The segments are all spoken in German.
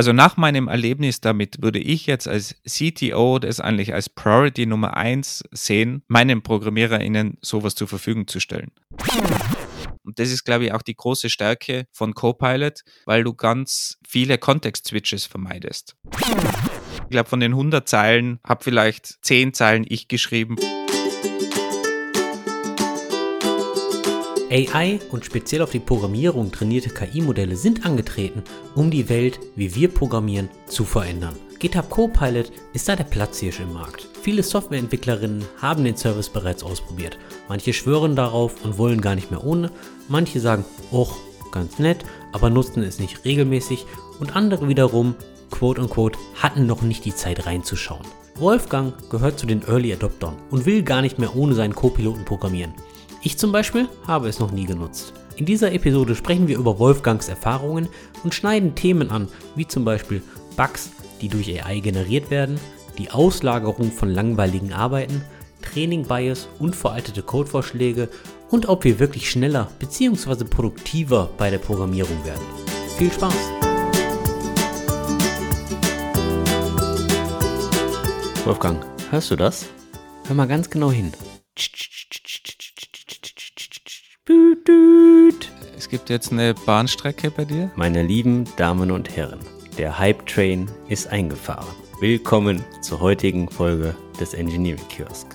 Also nach meinem Erlebnis damit würde ich jetzt als CTO das eigentlich als Priority Nummer eins sehen, meinen ProgrammiererInnen sowas zur Verfügung zu stellen. Und das ist, glaube ich, auch die große Stärke von Copilot, weil du ganz viele Kontext-Switches vermeidest. Ich glaube, von den 100 Zeilen habe vielleicht 10 Zeilen ich geschrieben. AI und speziell auf die Programmierung trainierte KI-Modelle sind angetreten, um die Welt, wie wir programmieren, zu verändern. GitHub Copilot ist da der Platzhirsch im Markt. Viele Softwareentwicklerinnen haben den Service bereits ausprobiert. Manche schwören darauf und wollen gar nicht mehr ohne. Manche sagen, och, ganz nett, aber nutzen es nicht regelmäßig. Und andere wiederum, quote unquote, hatten noch nicht die Zeit reinzuschauen. Wolfgang gehört zu den Early Adoptern und will gar nicht mehr ohne seinen Co-Piloten programmieren. Ich zum Beispiel habe es noch nie genutzt. In dieser Episode sprechen wir über Wolfgangs Erfahrungen und schneiden Themen an, wie zum Beispiel Bugs, die durch AI generiert werden, die Auslagerung von langweiligen Arbeiten, Training Bias und veraltete Codevorschläge und ob wir wirklich schneller bzw. produktiver bei der Programmierung werden. Viel Spaß! Wolfgang, hörst du das? Hör mal ganz genau hin. Es gibt jetzt eine Bahnstrecke bei dir? Meine lieben Damen und Herren, der Hype Train ist eingefahren. Willkommen zur heutigen Folge des Engineering Kiosk.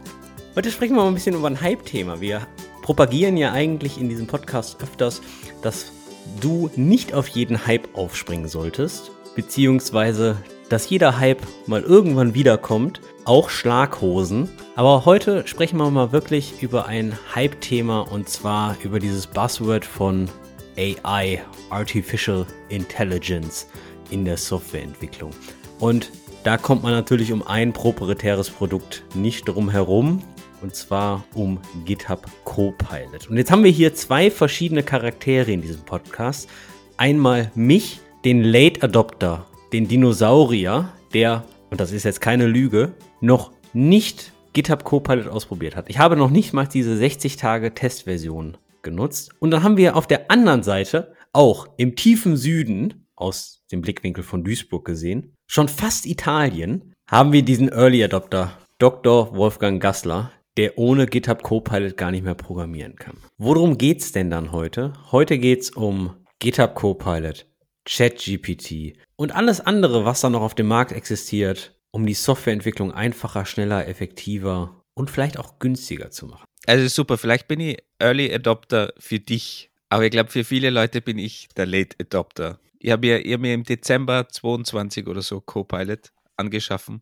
Heute sprechen wir mal ein bisschen über ein Hype-Thema. Wir propagieren ja eigentlich in diesem Podcast öfters, dass du nicht auf jeden Hype aufspringen solltest, beziehungsweise dass jeder Hype mal irgendwann wiederkommt, auch Schlaghosen. Aber heute sprechen wir mal wirklich über ein Hype-Thema und zwar über dieses Buzzword von AI, Artificial Intelligence in der Softwareentwicklung. Und da kommt man natürlich um ein proprietäres Produkt nicht drum herum. Und zwar um GitHub Copilot. Und jetzt haben wir hier zwei verschiedene Charaktere in diesem Podcast. Einmal mich, den Late Adopter den Dinosaurier, der, und das ist jetzt keine Lüge, noch nicht GitHub Copilot ausprobiert hat. Ich habe noch nicht mal diese 60 Tage Testversion genutzt. Und dann haben wir auf der anderen Seite auch im tiefen Süden, aus dem Blickwinkel von Duisburg gesehen, schon fast Italien, haben wir diesen Early Adopter, Dr. Wolfgang Gassler, der ohne GitHub Copilot gar nicht mehr programmieren kann. Worum geht's denn dann heute? Heute geht's um GitHub Copilot, ChatGPT und alles andere, was da noch auf dem Markt existiert, um die Softwareentwicklung einfacher, schneller, effektiver und vielleicht auch günstiger zu machen. Also super, vielleicht bin ich Early Adopter für dich, aber ich glaube, für viele Leute bin ich der Late Adopter. Ich habe mir, hab mir im Dezember 22 oder so Copilot angeschaffen.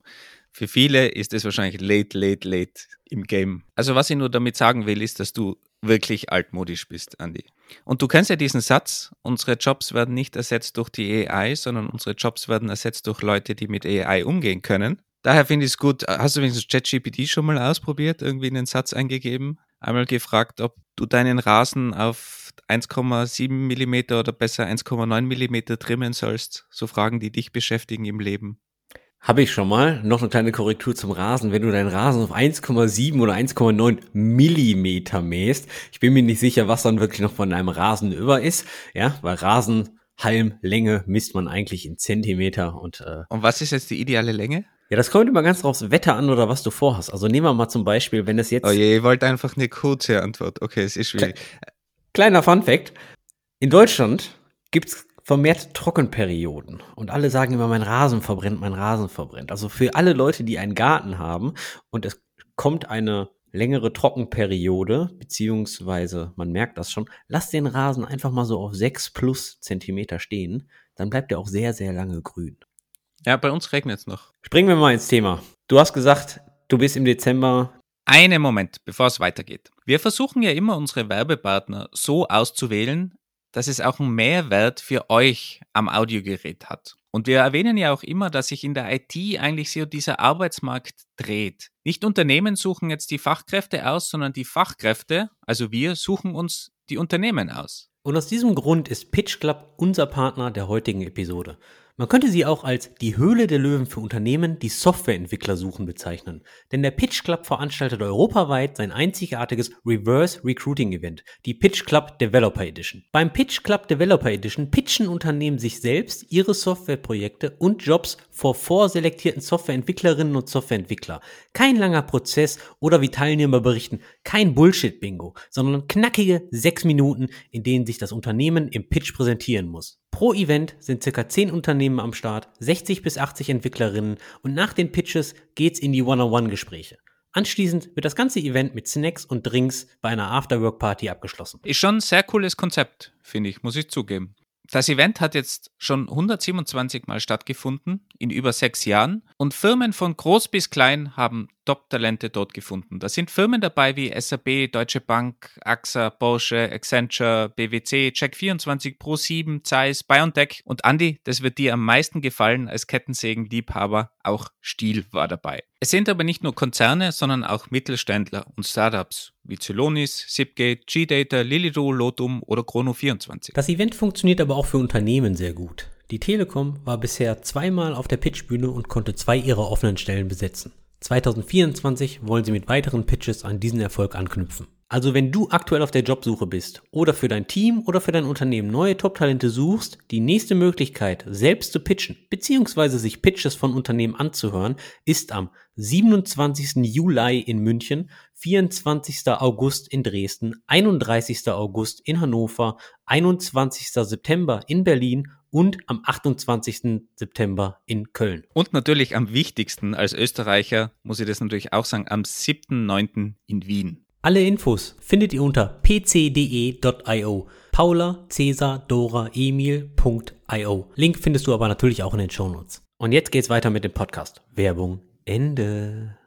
Für viele ist es wahrscheinlich late, late, late im Game. Also was ich nur damit sagen will, ist, dass du wirklich altmodisch bist, Andy. Und du kennst ja diesen Satz, unsere Jobs werden nicht ersetzt durch die AI, sondern unsere Jobs werden ersetzt durch Leute, die mit AI umgehen können. Daher finde ich es gut. Hast du wenigstens ChatGPT schon mal ausprobiert, irgendwie einen Satz eingegeben? Einmal gefragt, ob du deinen Rasen auf 1,7 mm oder besser 1,9 mm trimmen sollst. So Fragen, die dich beschäftigen im Leben. Habe ich schon mal. Noch eine kleine Korrektur zum Rasen. Wenn du deinen Rasen auf 1,7 oder 1,9 Millimeter mähst, ich bin mir nicht sicher, was dann wirklich noch von einem Rasen über ist. Ja, weil Rasenhalmlänge misst man eigentlich in Zentimeter und. Äh, und was ist jetzt die ideale Länge? Ja, das kommt immer ganz drauf aufs Wetter an oder was du vorhast. Also nehmen wir mal zum Beispiel, wenn es jetzt. Oh je, ihr wollt einfach eine kurze Antwort. Okay, es ist schwierig. Kleiner Fun Fact. In Deutschland gibt's vermehrt Trockenperioden. Und alle sagen immer, mein Rasen verbrennt, mein Rasen verbrennt. Also für alle Leute, die einen Garten haben und es kommt eine längere Trockenperiode, beziehungsweise man merkt das schon, lass den Rasen einfach mal so auf 6 plus Zentimeter stehen, dann bleibt er auch sehr, sehr lange grün. Ja, bei uns regnet es noch. Springen wir mal ins Thema. Du hast gesagt, du bist im Dezember. Einen Moment, bevor es weitergeht. Wir versuchen ja immer unsere Werbepartner so auszuwählen, dass es auch einen Mehrwert für euch am Audiogerät hat. Und wir erwähnen ja auch immer, dass sich in der IT eigentlich so dieser Arbeitsmarkt dreht. Nicht Unternehmen suchen jetzt die Fachkräfte aus, sondern die Fachkräfte, also wir, suchen uns die Unternehmen aus. Und aus diesem Grund ist Pitch Club unser Partner der heutigen Episode. Man könnte sie auch als die Höhle der Löwen für Unternehmen, die Softwareentwickler suchen, bezeichnen. Denn der Pitch Club veranstaltet europaweit sein einzigartiges Reverse Recruiting Event, die Pitch Club Developer Edition. Beim Pitch Club Developer Edition pitchen Unternehmen sich selbst, ihre Softwareprojekte und Jobs vor vorselektierten Softwareentwicklerinnen und Softwareentwickler. Kein langer Prozess oder wie Teilnehmer berichten, kein Bullshit-Bingo, sondern knackige sechs Minuten, in denen sich das Unternehmen im Pitch präsentieren muss. Pro Event sind circa 10 Unternehmen am Start, 60 bis 80 Entwicklerinnen und nach den Pitches geht's in die One-on-One-Gespräche. Anschließend wird das ganze Event mit Snacks und Drinks bei einer Afterwork-Party abgeschlossen. Ist schon ein sehr cooles Konzept, finde ich, muss ich zugeben. Das Event hat jetzt schon 127 Mal stattgefunden in über sechs Jahren und Firmen von groß bis klein haben Top-Talente dort gefunden. Da sind Firmen dabei wie SAP, Deutsche Bank, AXA, Porsche, Accenture, BWC, Check24, Pro7, Zeiss, BioNTech und Andy, das wird dir am meisten gefallen als Kettensägen-Liebhaber, auch Stiel war dabei. Es sind aber nicht nur Konzerne, sondern auch Mittelständler und Startups wie Celonis, Zipgate, G-Data, Lilido, Lotum oder Chrono24. Das Event funktioniert aber auch für Unternehmen sehr gut. Die Telekom war bisher zweimal auf der Pitchbühne und konnte zwei ihrer offenen Stellen besetzen. 2024 wollen sie mit weiteren Pitches an diesen Erfolg anknüpfen. Also wenn du aktuell auf der Jobsuche bist oder für dein Team oder für dein Unternehmen neue Top-Talente suchst, die nächste Möglichkeit, selbst zu pitchen bzw. sich Pitches von Unternehmen anzuhören, ist am 27. Juli in München, 24. August in Dresden, 31. August in Hannover, 21. September in Berlin und am 28. September in Köln. Und natürlich am wichtigsten als Österreicher, muss ich das natürlich auch sagen, am 7.9. in Wien. Alle Infos findet ihr unter pcde.io. Paula, Cäsar, Dora, Emil.io. Link findest du aber natürlich auch in den Shownotes. Und jetzt geht's weiter mit dem Podcast. Werbung Ende.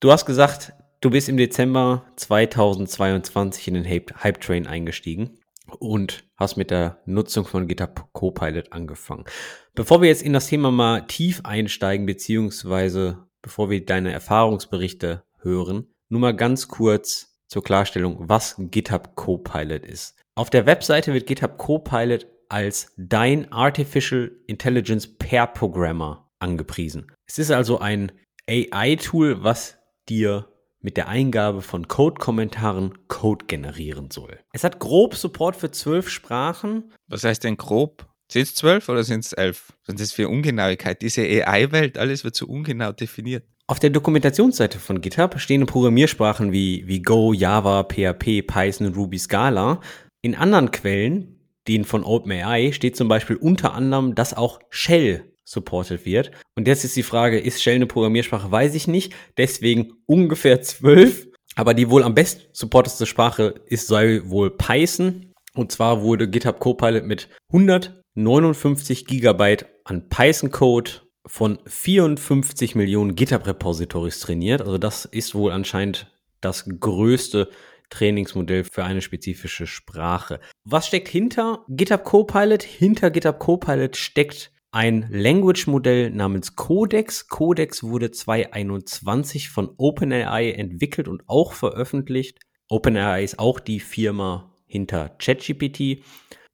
Du hast gesagt, du bist im Dezember 2022 in den Hype Train eingestiegen und hast mit der Nutzung von GitHub Copilot angefangen. Bevor wir jetzt in das Thema mal tief einsteigen, beziehungsweise bevor wir deine Erfahrungsberichte hören, nur mal ganz kurz zur Klarstellung, was GitHub Copilot ist. Auf der Webseite wird GitHub Copilot als dein Artificial Intelligence Pair Programmer angepriesen. Es ist also ein AI-Tool, was dir mit der Eingabe von Code-Kommentaren Code generieren soll. Es hat grob Support für zwölf Sprachen. Was heißt denn grob? Sind es zwölf oder sind es elf? Was ist für Ungenauigkeit? Diese AI-Welt, alles wird so ungenau definiert. Auf der Dokumentationsseite von GitHub stehen Programmiersprachen wie, wie Go, Java, PHP, Python, Ruby, Scala. In anderen Quellen, denen von OpenAI, steht zum Beispiel unter anderem, dass auch Shell supported wird. Und jetzt ist die Frage, ist Shell eine Programmiersprache? Weiß ich nicht. Deswegen ungefähr zwölf. Aber die wohl am best supporteste Sprache ist sei wohl Python. Und zwar wurde GitHub Copilot mit 159 Gigabyte an Python-Code von 54 Millionen GitHub-Repositories trainiert. Also das ist wohl anscheinend das größte Trainingsmodell für eine spezifische Sprache. Was steckt hinter GitHub Copilot? Hinter GitHub Copilot steckt ein Language-Modell namens Codex. Codex wurde 2021 von OpenAI entwickelt und auch veröffentlicht. OpenAI ist auch die Firma hinter ChatGPT.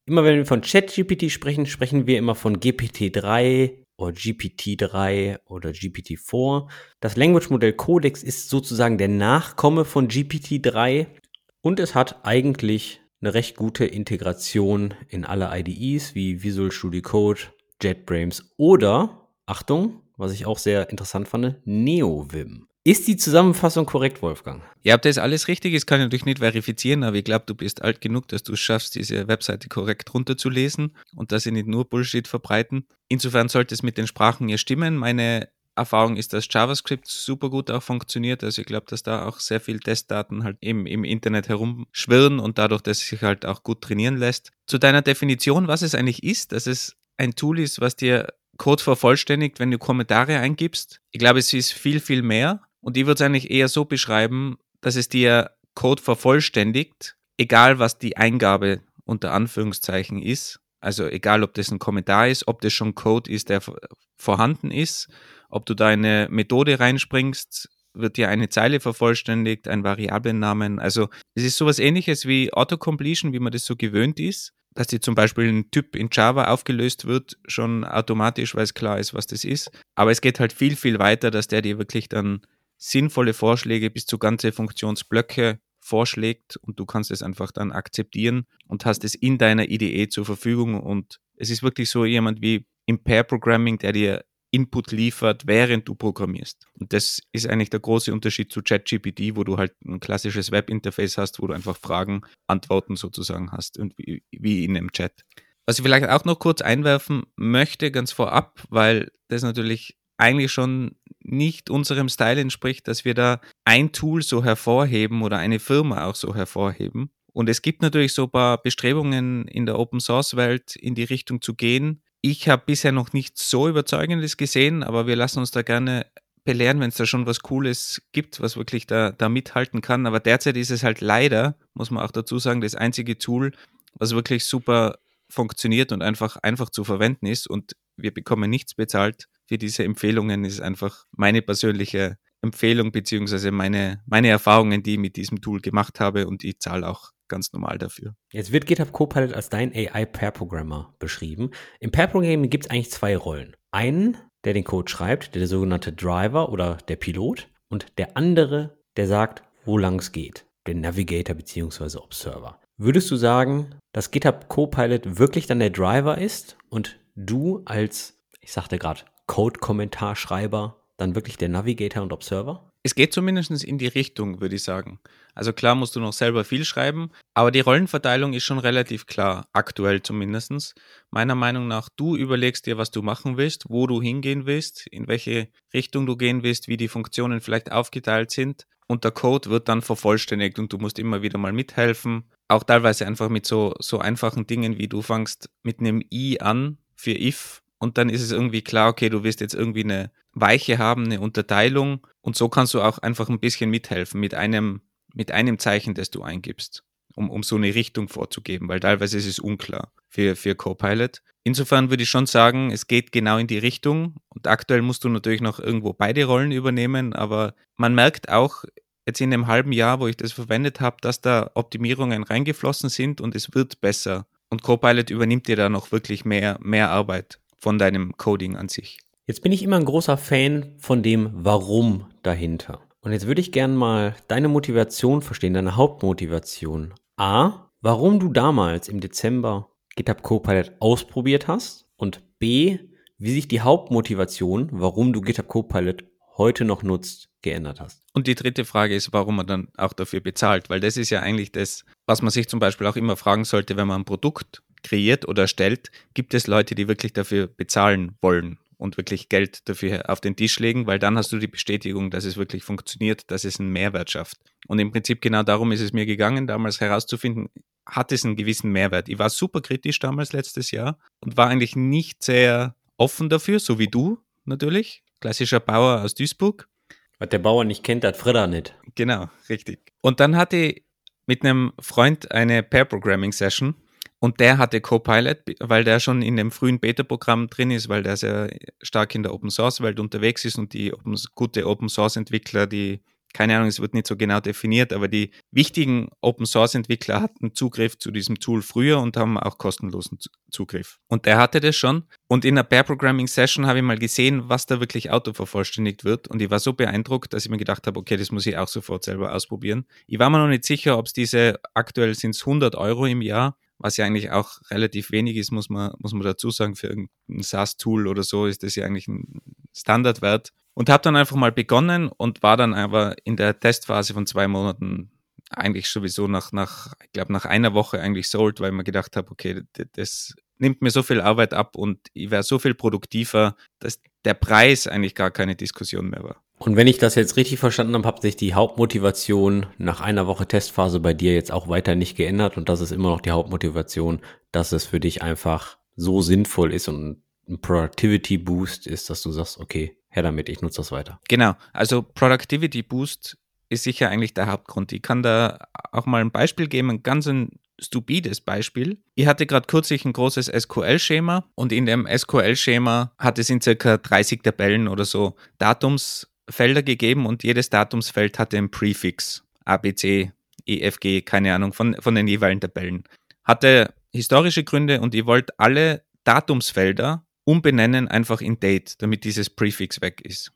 Immer wenn wir von ChatGPT sprechen, sprechen wir immer von GPT-3 oder GPT-3 oder GPT-4. Das Language-Modell Codex ist sozusagen der Nachkomme von GPT-3 und es hat eigentlich eine recht gute Integration in alle IDEs wie Visual Studio Code, JetBrains oder, Achtung, was ich auch sehr interessant fand, NeoVim. Ist die Zusammenfassung korrekt, Wolfgang? Ja, ob das alles richtig ist, kann ich natürlich nicht verifizieren, aber ich glaube, du bist alt genug, dass du es schaffst, diese Webseite korrekt runterzulesen und dass sie nicht nur Bullshit verbreiten. Insofern sollte es mit den Sprachen ja stimmen. Meine Erfahrung ist, dass JavaScript super gut auch funktioniert. Also ich glaube, dass da auch sehr viel Testdaten halt eben im Internet herumschwirren und dadurch, dass es sich halt auch gut trainieren lässt. Zu deiner Definition, was es eigentlich ist, dass es ein Tool ist, was dir Code vervollständigt, wenn du Kommentare eingibst. Ich glaube, es ist viel, viel mehr. Und ich würde es eigentlich eher so beschreiben, dass es dir Code vervollständigt, egal was die Eingabe unter Anführungszeichen ist. Also egal, ob das ein Kommentar ist, ob das schon Code ist, der vorhanden ist, ob du da eine Methode reinspringst, wird dir eine Zeile vervollständigt, ein Variablennamen. Also es ist sowas ähnliches wie Autocompletion, wie man das so gewöhnt ist dass die zum Beispiel ein Typ in Java aufgelöst wird, schon automatisch, weil es klar ist, was das ist. Aber es geht halt viel, viel weiter, dass der dir wirklich dann sinnvolle Vorschläge bis zu ganze Funktionsblöcke vorschlägt und du kannst es einfach dann akzeptieren und hast es in deiner IDE zur Verfügung und es ist wirklich so jemand wie im Pair Programming, der dir Input liefert, während du programmierst. Und das ist eigentlich der große Unterschied zu ChatGPT, wo du halt ein klassisches Webinterface hast, wo du einfach Fragen, Antworten sozusagen hast und wie, wie in einem Chat. Was ich vielleicht auch noch kurz einwerfen möchte, ganz vorab, weil das natürlich eigentlich schon nicht unserem Style entspricht, dass wir da ein Tool so hervorheben oder eine Firma auch so hervorheben. Und es gibt natürlich so ein paar Bestrebungen in der Open Source Welt in die Richtung zu gehen. Ich habe bisher noch nicht so überzeugendes gesehen, aber wir lassen uns da gerne belehren, wenn es da schon was Cooles gibt, was wirklich da, da mithalten kann. Aber derzeit ist es halt leider, muss man auch dazu sagen, das einzige Tool, was wirklich super funktioniert und einfach einfach zu verwenden ist. Und wir bekommen nichts bezahlt für diese Empfehlungen. Ist einfach meine persönliche Empfehlung beziehungsweise meine, meine Erfahrungen, die ich mit diesem Tool gemacht habe und ich zahle auch ganz normal dafür. Jetzt wird GitHub Copilot als dein AI-Pair-Programmer beschrieben. Im Pair-Programming gibt es eigentlich zwei Rollen. Einen, der den Code schreibt, der, der sogenannte Driver oder der Pilot und der andere, der sagt, wo lang es geht, der Navigator bzw. Observer. Würdest du sagen, dass GitHub Copilot wirklich dann der Driver ist und du als, ich sagte gerade, Code-Kommentarschreiber dann wirklich der Navigator und Observer? Es geht zumindest in die Richtung, würde ich sagen. Also klar musst du noch selber viel schreiben, aber die Rollenverteilung ist schon relativ klar, aktuell zumindest. Meiner Meinung nach, du überlegst dir, was du machen willst, wo du hingehen willst, in welche Richtung du gehen willst, wie die Funktionen vielleicht aufgeteilt sind und der Code wird dann vervollständigt und du musst immer wieder mal mithelfen. Auch teilweise einfach mit so, so einfachen Dingen wie du fangst mit einem i an für if und dann ist es irgendwie klar, okay, du wirst jetzt irgendwie eine Weiche haben, eine Unterteilung und so kannst du auch einfach ein bisschen mithelfen mit einem, mit einem Zeichen, das du eingibst, um, um so eine Richtung vorzugeben, weil teilweise ist es unklar für, für Copilot. Insofern würde ich schon sagen, es geht genau in die Richtung und aktuell musst du natürlich noch irgendwo beide Rollen übernehmen, aber man merkt auch, jetzt in dem halben Jahr, wo ich das verwendet habe, dass da Optimierungen reingeflossen sind und es wird besser. Und Copilot übernimmt dir da noch wirklich mehr, mehr Arbeit von deinem Coding an sich. Jetzt bin ich immer ein großer Fan von dem Warum dahinter. Und jetzt würde ich gerne mal deine Motivation verstehen, deine Hauptmotivation. A, warum du damals im Dezember GitHub Copilot ausprobiert hast und B, wie sich die Hauptmotivation, warum du GitHub Copilot heute noch nutzt, geändert hast. Und die dritte Frage ist, warum man dann auch dafür bezahlt, weil das ist ja eigentlich das, was man sich zum Beispiel auch immer fragen sollte, wenn man ein Produkt kreiert oder erstellt, gibt es Leute, die wirklich dafür bezahlen wollen und wirklich Geld dafür auf den Tisch legen, weil dann hast du die Bestätigung, dass es wirklich funktioniert, dass es einen Mehrwert schafft. Und im Prinzip genau darum ist es mir gegangen, damals herauszufinden, hat es einen gewissen Mehrwert. Ich war super kritisch damals letztes Jahr und war eigentlich nicht sehr offen dafür, so wie du natürlich. Klassischer Bauer aus Duisburg. Was der Bauer nicht kennt, hat Fredder nicht. Genau, richtig. Und dann hatte ich mit einem Freund eine Pair-Programming-Session und der hatte Copilot, weil der schon in dem frühen Beta-Programm drin ist, weil der sehr stark in der Open-Source-Welt unterwegs ist und die Open, gute Open-Source-Entwickler, die, keine Ahnung, es wird nicht so genau definiert, aber die wichtigen Open-Source-Entwickler hatten Zugriff zu diesem Tool früher und haben auch kostenlosen Zugriff. Und der hatte das schon. Und in einer Pair-Programming-Session habe ich mal gesehen, was da wirklich autovervollständigt wird. Und ich war so beeindruckt, dass ich mir gedacht habe, okay, das muss ich auch sofort selber ausprobieren. Ich war mir noch nicht sicher, ob es diese, aktuell sind es 100 Euro im Jahr, was ja eigentlich auch relativ wenig ist, muss man, muss man dazu sagen, für irgendein SaaS-Tool oder so ist das ja eigentlich ein Standardwert. Und habe dann einfach mal begonnen und war dann aber in der Testphase von zwei Monaten eigentlich sowieso nach, nach ich glaube, nach einer Woche eigentlich sold, weil ich mir gedacht habe, okay, das nimmt mir so viel Arbeit ab und ich wäre so viel produktiver, dass der Preis eigentlich gar keine Diskussion mehr war. Und wenn ich das jetzt richtig verstanden habe, hat sich die Hauptmotivation nach einer Woche Testphase bei dir jetzt auch weiter nicht geändert und das ist immer noch die Hauptmotivation, dass es für dich einfach so sinnvoll ist und ein Productivity Boost ist, dass du sagst, okay, her damit, ich nutze das weiter. Genau, also Productivity Boost ist sicher eigentlich der Hauptgrund. Ich kann da auch mal ein Beispiel geben, ein ganz ein stupides Beispiel. Ich hatte gerade kürzlich ein großes SQL-Schema und in dem SQL-Schema hat es in circa 30 Tabellen oder so Datumsfelder gegeben und jedes Datumsfeld hatte ein Prefix. A, B, C, E, F, G, keine Ahnung, von, von den jeweiligen Tabellen. Hatte historische Gründe und ihr wollt alle Datumsfelder umbenennen einfach in Date, damit dieses Prefix weg ist.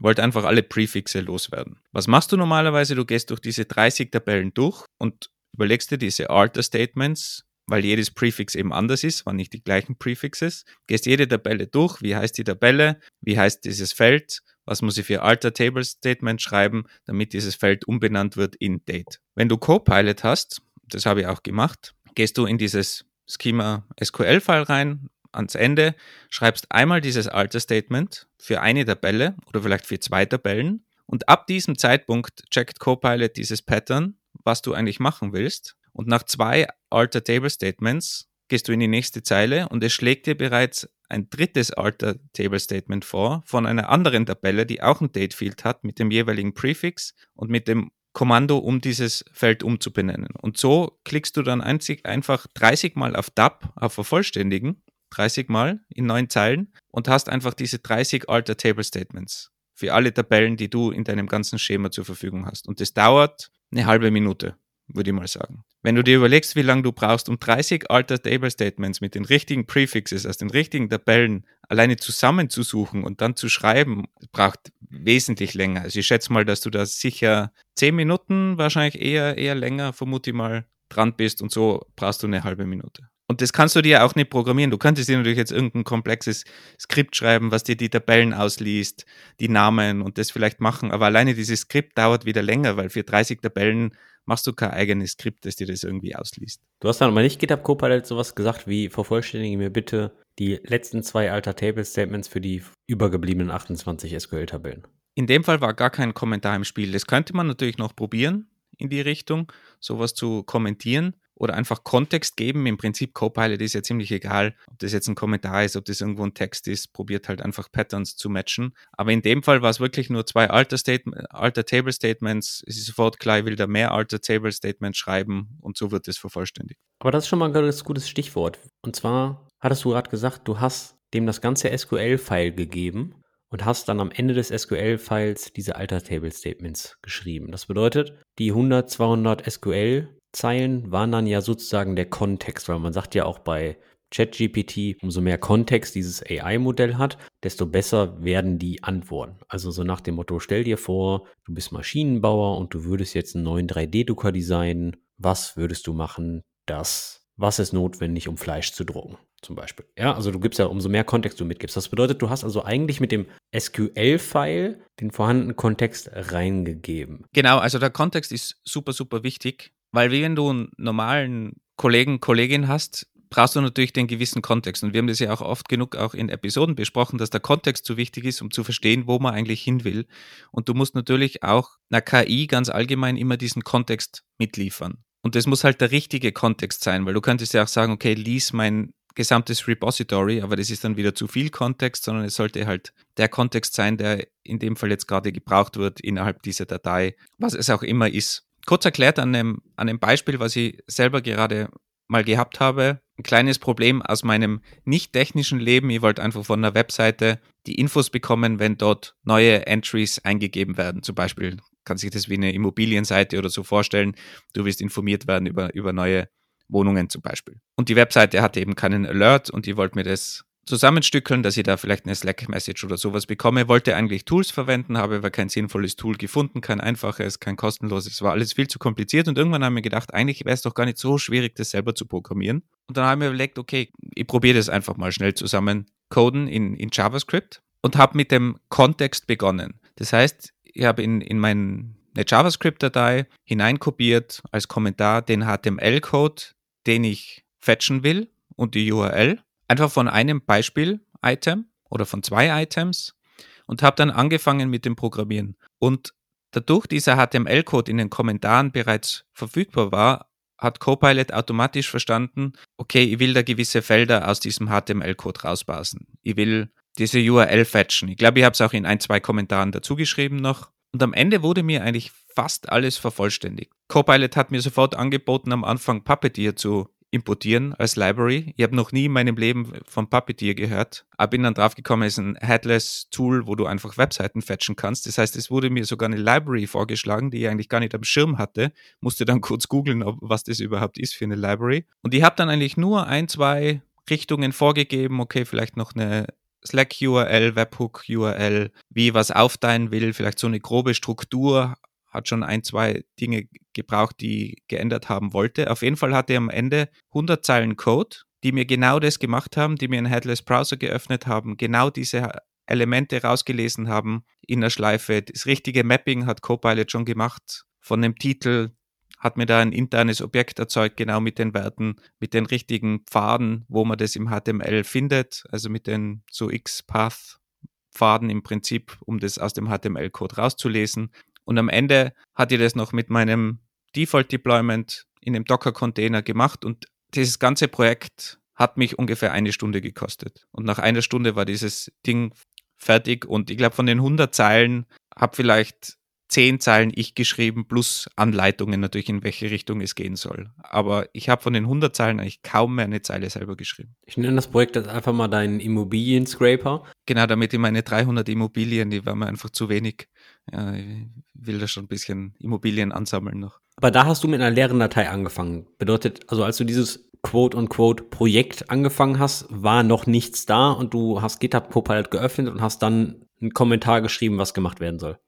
Ihr wollt einfach alle Prefixe loswerden. Was machst du normalerweise? Du gehst durch diese 30 Tabellen durch und überlegst dir diese Alter Statements, weil jedes Prefix eben anders ist, waren nicht die gleichen Prefixes. Gehst jede Tabelle durch, wie heißt die Tabelle, wie heißt dieses Feld, was muss ich für Alter Table Statement schreiben, damit dieses Feld umbenannt wird in Date. Wenn du Copilot hast, das habe ich auch gemacht, gehst du in dieses Schema SQL-File rein, ans Ende, schreibst einmal dieses Alter-Statement für eine Tabelle oder vielleicht für zwei Tabellen und ab diesem Zeitpunkt checkt Copilot dieses Pattern, was du eigentlich machen willst und nach zwei Alter Table Statements gehst du in die nächste Zeile und es schlägt dir bereits ein drittes Alter Table Statement vor von einer anderen Tabelle, die auch ein Date Field hat mit dem jeweiligen Prefix und mit dem Kommando, um dieses Feld umzubenennen. Und so klickst du dann einzig einfach 30 Mal auf Tab, auf Vervollständigen, 30 Mal in neun Zeilen und hast einfach diese 30 Alter Table Statements für alle Tabellen, die du in deinem ganzen Schema zur Verfügung hast. Und das dauert eine halbe Minute würde ich mal sagen. Wenn du dir überlegst, wie lange du brauchst, um 30 Alter Table Statements mit den richtigen Prefixes aus den richtigen Tabellen alleine zusammenzusuchen und dann zu schreiben, braucht wesentlich länger. Also ich schätze mal, dass du da sicher 10 Minuten, wahrscheinlich eher, eher länger, vermute ich mal, dran bist und so brauchst du eine halbe Minute. Und das kannst du dir auch nicht programmieren. Du könntest dir natürlich jetzt irgendein komplexes Skript schreiben, was dir die Tabellen ausliest, die Namen und das vielleicht machen. Aber alleine dieses Skript dauert wieder länger, weil für 30 Tabellen machst du kein eigenes Skript, das dir das irgendwie ausliest. Du hast dann aber nicht GitHub Copilot sowas gesagt wie, vervollständige mir bitte die letzten zwei Alter Table Statements für die übergebliebenen 28 SQL-Tabellen. In dem Fall war gar kein Kommentar im Spiel. Das könnte man natürlich noch probieren in die Richtung, sowas zu kommentieren oder einfach Kontext geben. Im Prinzip Copilot ist ja ziemlich egal, ob das jetzt ein Kommentar ist, ob das irgendwo ein Text ist, probiert halt einfach Patterns zu matchen. Aber in dem Fall war es wirklich nur zwei Alter, Statement, Alter Table Statements. Es ist sofort klar, ich will da mehr Alter Table Statements schreiben und so wird es vervollständigt. Aber das ist schon mal ein ganz gutes Stichwort. Und zwar hattest du gerade gesagt, du hast dem das ganze SQL-File gegeben und hast dann am Ende des SQL-Files diese Alter Table Statements geschrieben. Das bedeutet, die 100, 200 SQL Zeilen waren dann ja sozusagen der Kontext, weil man sagt ja auch bei ChatGPT, umso mehr Kontext dieses AI-Modell hat, desto besser werden die Antworten. Also so nach dem Motto, stell dir vor, du bist Maschinenbauer und du würdest jetzt einen neuen 3D-Drucker designen. Was würdest du machen? Das. Was ist notwendig, um Fleisch zu drucken? Zum Beispiel. Ja, also du gibst ja, umso mehr Kontext du mitgibst. Das bedeutet, du hast also eigentlich mit dem SQL-File den vorhandenen Kontext reingegeben. Genau, also der Kontext ist super, super wichtig. Weil wenn du einen normalen Kollegen, Kollegin hast, brauchst du natürlich den gewissen Kontext. Und wir haben das ja auch oft genug auch in Episoden besprochen, dass der Kontext so wichtig ist, um zu verstehen, wo man eigentlich hin will. Und du musst natürlich auch einer KI ganz allgemein immer diesen Kontext mitliefern. Und das muss halt der richtige Kontext sein, weil du könntest ja auch sagen, okay, lies mein gesamtes Repository, aber das ist dann wieder zu viel Kontext, sondern es sollte halt der Kontext sein, der in dem Fall jetzt gerade gebraucht wird innerhalb dieser Datei, was es auch immer ist kurz erklärt an einem, an einem Beispiel, was ich selber gerade mal gehabt habe. Ein kleines Problem aus meinem nicht technischen Leben. Ich wollte einfach von der Webseite die Infos bekommen, wenn dort neue Entries eingegeben werden. Zum Beispiel kann sich das wie eine Immobilienseite oder so vorstellen. Du wirst informiert werden über, über neue Wohnungen zum Beispiel. Und die Webseite hatte eben keinen Alert und die wollte mir das zusammenstückeln, dass ich da vielleicht eine Slack-Message oder sowas bekomme. Wollte eigentlich Tools verwenden, habe aber kein sinnvolles Tool gefunden, kein einfaches, kein kostenloses. War alles viel zu kompliziert und irgendwann haben wir gedacht, eigentlich wäre es doch gar nicht so schwierig, das selber zu programmieren. Und dann haben wir überlegt, okay, ich probiere das einfach mal schnell zusammen coden in, in JavaScript und habe mit dem Kontext begonnen. Das heißt, ich habe in, in mein, eine JavaScript-Datei hineinkopiert als Kommentar den HTML-Code, den ich fetchen will und die URL einfach von einem Beispiel-Item oder von zwei Items und habe dann angefangen mit dem Programmieren. Und dadurch dieser HTML-Code in den Kommentaren bereits verfügbar war, hat Copilot automatisch verstanden, okay, ich will da gewisse Felder aus diesem HTML-Code rauspassen. Ich will diese URL fetchen. Ich glaube, ich habe es auch in ein, zwei Kommentaren dazu geschrieben noch. Und am Ende wurde mir eigentlich fast alles vervollständigt. Copilot hat mir sofort angeboten, am Anfang Puppeteer zu importieren als Library. Ich habe noch nie in meinem Leben von Puppeteer gehört, aber bin dann drauf gekommen, es ist ein Headless-Tool, wo du einfach Webseiten fetchen kannst. Das heißt, es wurde mir sogar eine Library vorgeschlagen, die ich eigentlich gar nicht am Schirm hatte. Musste dann kurz googeln, was das überhaupt ist für eine Library. Und ich habe dann eigentlich nur ein, zwei Richtungen vorgegeben. Okay, vielleicht noch eine Slack-URL, Webhook-URL, wie was aufteilen will, vielleicht so eine grobe Struktur hat schon ein, zwei Dinge gebraucht, die geändert haben wollte. Auf jeden Fall hatte er am Ende 100 Zeilen Code, die mir genau das gemacht haben, die mir einen Headless Browser geöffnet haben, genau diese Elemente rausgelesen haben in der Schleife. Das richtige Mapping hat Copilot schon gemacht. Von dem Titel hat mir da ein internes Objekt erzeugt, genau mit den Werten, mit den richtigen Pfaden, wo man das im HTML findet, also mit den so X-Path Pfaden im Prinzip, um das aus dem HTML-Code rauszulesen. Und am Ende hat ihr das noch mit meinem Default-Deployment in dem Docker-Container gemacht und dieses ganze Projekt hat mich ungefähr eine Stunde gekostet. Und nach einer Stunde war dieses Ding fertig und ich glaube, von den 100 Zeilen habe vielleicht zehn Zeilen ich geschrieben, plus Anleitungen natürlich, in welche Richtung es gehen soll. Aber ich habe von den 100 Zeilen eigentlich kaum mehr eine Zeile selber geschrieben. Ich nenne das Projekt jetzt einfach mal deinen Immobilien-Scraper. Genau, damit ich meine 300 Immobilien, die waren mir einfach zu wenig. Ja, ich will da schon ein bisschen Immobilien ansammeln noch. Aber da hast du mit einer leeren Datei angefangen. Bedeutet, also als du dieses quote-unquote Projekt angefangen hast, war noch nichts da und du hast GitHub Copilot geöffnet und hast dann einen Kommentar geschrieben, was gemacht werden soll.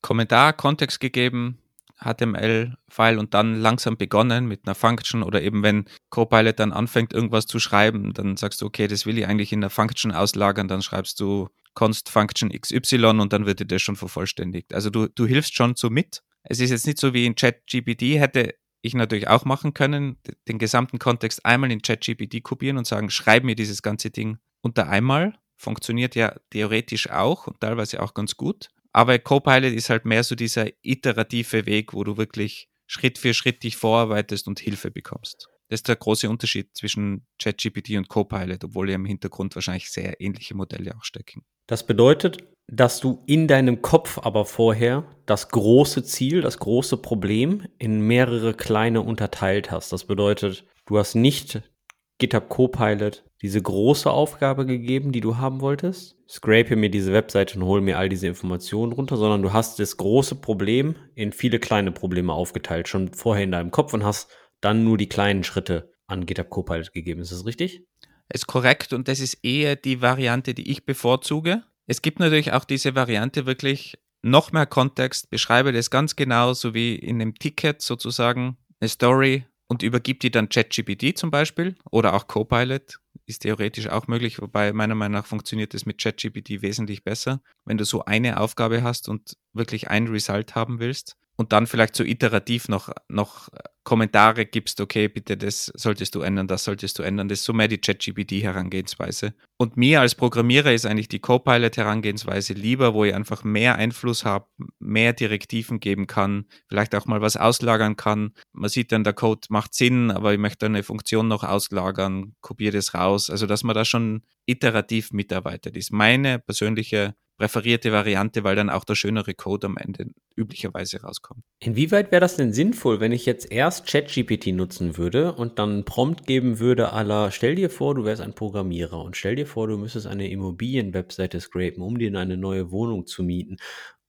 Kommentar, Kontext gegeben, HTML-File und dann langsam begonnen mit einer Function oder eben wenn Copilot dann anfängt, irgendwas zu schreiben, dann sagst du, okay, das will ich eigentlich in der Function auslagern, dann schreibst du const Function XY und dann wird dir das schon vervollständigt. Also du, du hilfst schon so mit. Es ist jetzt nicht so wie in ChatGPT, hätte ich natürlich auch machen können, den gesamten Kontext einmal in ChatGPT kopieren und sagen, schreib mir dieses ganze Ding unter einmal. Funktioniert ja theoretisch auch und teilweise auch ganz gut. Aber Copilot ist halt mehr so dieser iterative Weg, wo du wirklich Schritt für Schritt dich vorarbeitest und Hilfe bekommst. Das ist der große Unterschied zwischen ChatGPT und Copilot, obwohl ja im Hintergrund wahrscheinlich sehr ähnliche Modelle auch stecken. Das bedeutet, dass du in deinem Kopf aber vorher das große Ziel, das große Problem in mehrere kleine unterteilt hast. Das bedeutet, du hast nicht GitHub Copilot diese große Aufgabe gegeben, die du haben wolltest. Scrape mir diese Webseite und hol mir all diese Informationen runter, sondern du hast das große Problem in viele kleine Probleme aufgeteilt, schon vorher in deinem Kopf und hast dann nur die kleinen Schritte an GitHub Copilot gegeben. Ist das richtig? Ist korrekt und das ist eher die Variante, die ich bevorzuge. Es gibt natürlich auch diese Variante wirklich noch mehr Kontext, beschreibe das ganz genau, so wie in einem Ticket sozusagen eine Story und übergib die dann ChatGPT zum Beispiel oder auch Copilot. Ist theoretisch auch möglich, wobei meiner Meinung nach funktioniert das mit ChatGPT wesentlich besser, wenn du so eine Aufgabe hast und wirklich ein Result haben willst und dann vielleicht so iterativ noch, noch Kommentare gibst, okay, bitte, das solltest du ändern, das solltest du ändern. Das ist so mehr die ChatGPT-Herangehensweise. Und mir als Programmierer ist eigentlich die Copilot-Herangehensweise lieber, wo ich einfach mehr Einfluss habe, mehr Direktiven geben kann, vielleicht auch mal was auslagern kann. Man sieht dann, der Code macht Sinn, aber ich möchte eine Funktion noch auslagern, kopiere das raus. Also, dass man da schon iterativ mitarbeitet, ist meine persönliche präferierte Variante, weil dann auch der schönere Code am Ende üblicherweise rauskommt. Inwieweit wäre das denn sinnvoll, wenn ich jetzt erst ChatGPT nutzen würde und dann Prompt geben würde, aller stell dir vor, du wärst ein Programmierer und stell dir vor, du müsstest eine Immobilienwebseite scrapen, um dir eine neue Wohnung zu mieten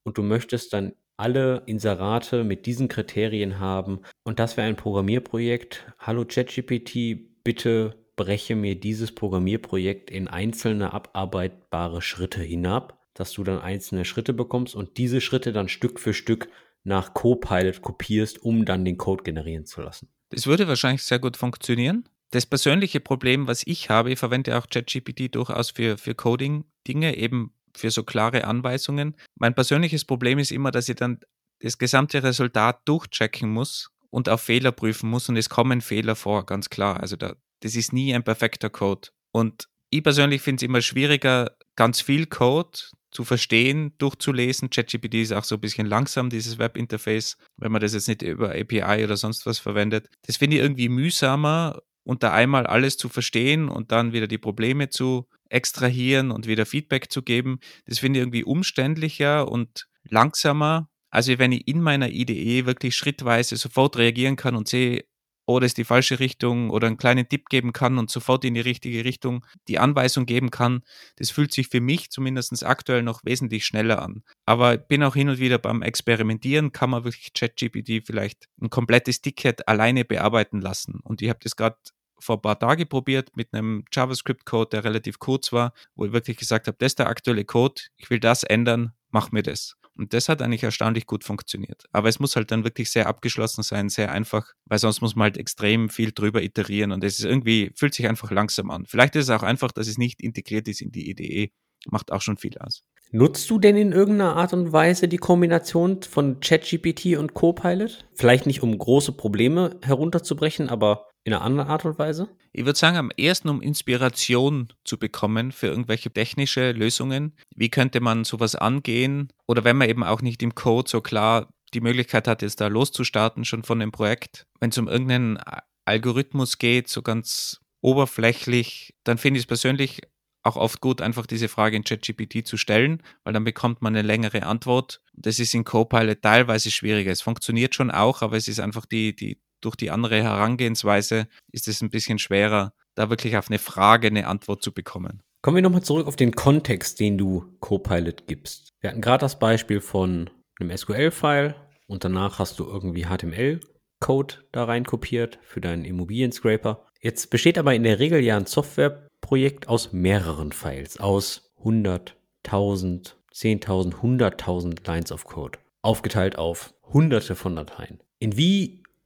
und du möchtest dann alle Inserate mit diesen Kriterien haben und das wäre ein Programmierprojekt. Hallo ChatGPT, bitte breche mir dieses Programmierprojekt in einzelne abarbeitbare Schritte hinab dass du dann einzelne Schritte bekommst und diese Schritte dann Stück für Stück nach Copilot kopierst, um dann den Code generieren zu lassen. Das würde wahrscheinlich sehr gut funktionieren. Das persönliche Problem, was ich habe, ich verwende auch ChatGPT durchaus für, für Coding-Dinge, eben für so klare Anweisungen. Mein persönliches Problem ist immer, dass ich dann das gesamte Resultat durchchecken muss und auf Fehler prüfen muss und es kommen Fehler vor, ganz klar. Also da, das ist nie ein perfekter Code. Und ich persönlich finde es immer schwieriger, ganz viel Code zu verstehen, durchzulesen. ChatGPT ist auch so ein bisschen langsam, dieses Webinterface, wenn man das jetzt nicht über API oder sonst was verwendet. Das finde ich irgendwie mühsamer, unter einmal alles zu verstehen und dann wieder die Probleme zu extrahieren und wieder Feedback zu geben. Das finde ich irgendwie umständlicher und langsamer. Also wenn ich in meiner IDE wirklich schrittweise sofort reagieren kann und sehe, das ist die falsche Richtung oder einen kleinen Tipp geben kann und sofort in die richtige Richtung die Anweisung geben kann, das fühlt sich für mich zumindest aktuell noch wesentlich schneller an. Aber bin auch hin und wieder beim Experimentieren, kann man wirklich ChatGPT vielleicht ein komplettes Ticket alleine bearbeiten lassen. Und ich habe das gerade vor ein paar Tagen probiert mit einem JavaScript-Code, der relativ kurz war, wo ich wirklich gesagt habe, das ist der aktuelle Code, ich will das ändern, mach mir das. Und das hat eigentlich erstaunlich gut funktioniert. Aber es muss halt dann wirklich sehr abgeschlossen sein, sehr einfach, weil sonst muss man halt extrem viel drüber iterieren und es ist irgendwie, fühlt sich einfach langsam an. Vielleicht ist es auch einfach, dass es nicht integriert ist in die IDE. Macht auch schon viel aus. Nutzt du denn in irgendeiner Art und Weise die Kombination von ChatGPT und Copilot? Vielleicht nicht, um große Probleme herunterzubrechen, aber in einer anderen Art und Weise? Ich würde sagen, am ersten, um Inspiration zu bekommen für irgendwelche technische Lösungen. Wie könnte man sowas angehen? Oder wenn man eben auch nicht im Code so klar die Möglichkeit hat, jetzt da loszustarten, schon von dem Projekt. Wenn es um irgendeinen Algorithmus geht, so ganz oberflächlich, dann finde ich es persönlich auch oft gut, einfach diese Frage in ChatGPT zu stellen, weil dann bekommt man eine längere Antwort. Das ist in Copilot teilweise schwieriger. Es funktioniert schon auch, aber es ist einfach die, die, durch die andere Herangehensweise ist es ein bisschen schwerer, da wirklich auf eine Frage eine Antwort zu bekommen. Kommen wir nochmal zurück auf den Kontext, den du Copilot gibst. Wir hatten gerade das Beispiel von einem SQL-File und danach hast du irgendwie HTML-Code da rein kopiert für deinen Immobilien-Scraper. Jetzt besteht aber in der Regel ja ein Softwareprojekt aus mehreren Files, aus 100, 1000, 10.000, 100.000 Lines of Code, aufgeteilt auf hunderte von Dateien.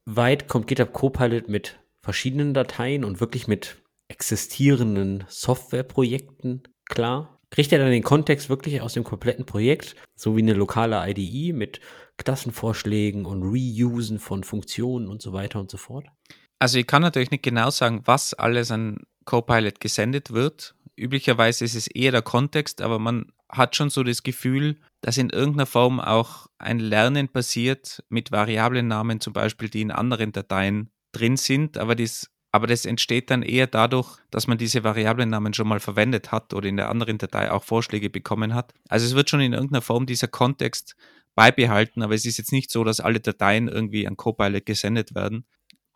Inwieweit kommt GitHub Copilot mit verschiedenen Dateien und wirklich mit existierenden Softwareprojekten klar? Kriegt er dann den Kontext wirklich aus dem kompletten Projekt, so wie eine lokale IDE mit Klassenvorschlägen und Reusen von Funktionen und so weiter und so fort? Also ich kann natürlich nicht genau sagen, was alles an Copilot gesendet wird. Üblicherweise ist es eher der Kontext, aber man hat schon so das Gefühl, dass in irgendeiner Form auch ein Lernen passiert mit Variablennamen zum Beispiel, die in anderen Dateien drin sind, aber das, aber das entsteht dann eher dadurch, dass man diese Variablennamen schon mal verwendet hat oder in der anderen Datei auch Vorschläge bekommen hat. Also es wird schon in irgendeiner Form dieser Kontext beibehalten, aber es ist jetzt nicht so, dass alle Dateien irgendwie an Copilot gesendet werden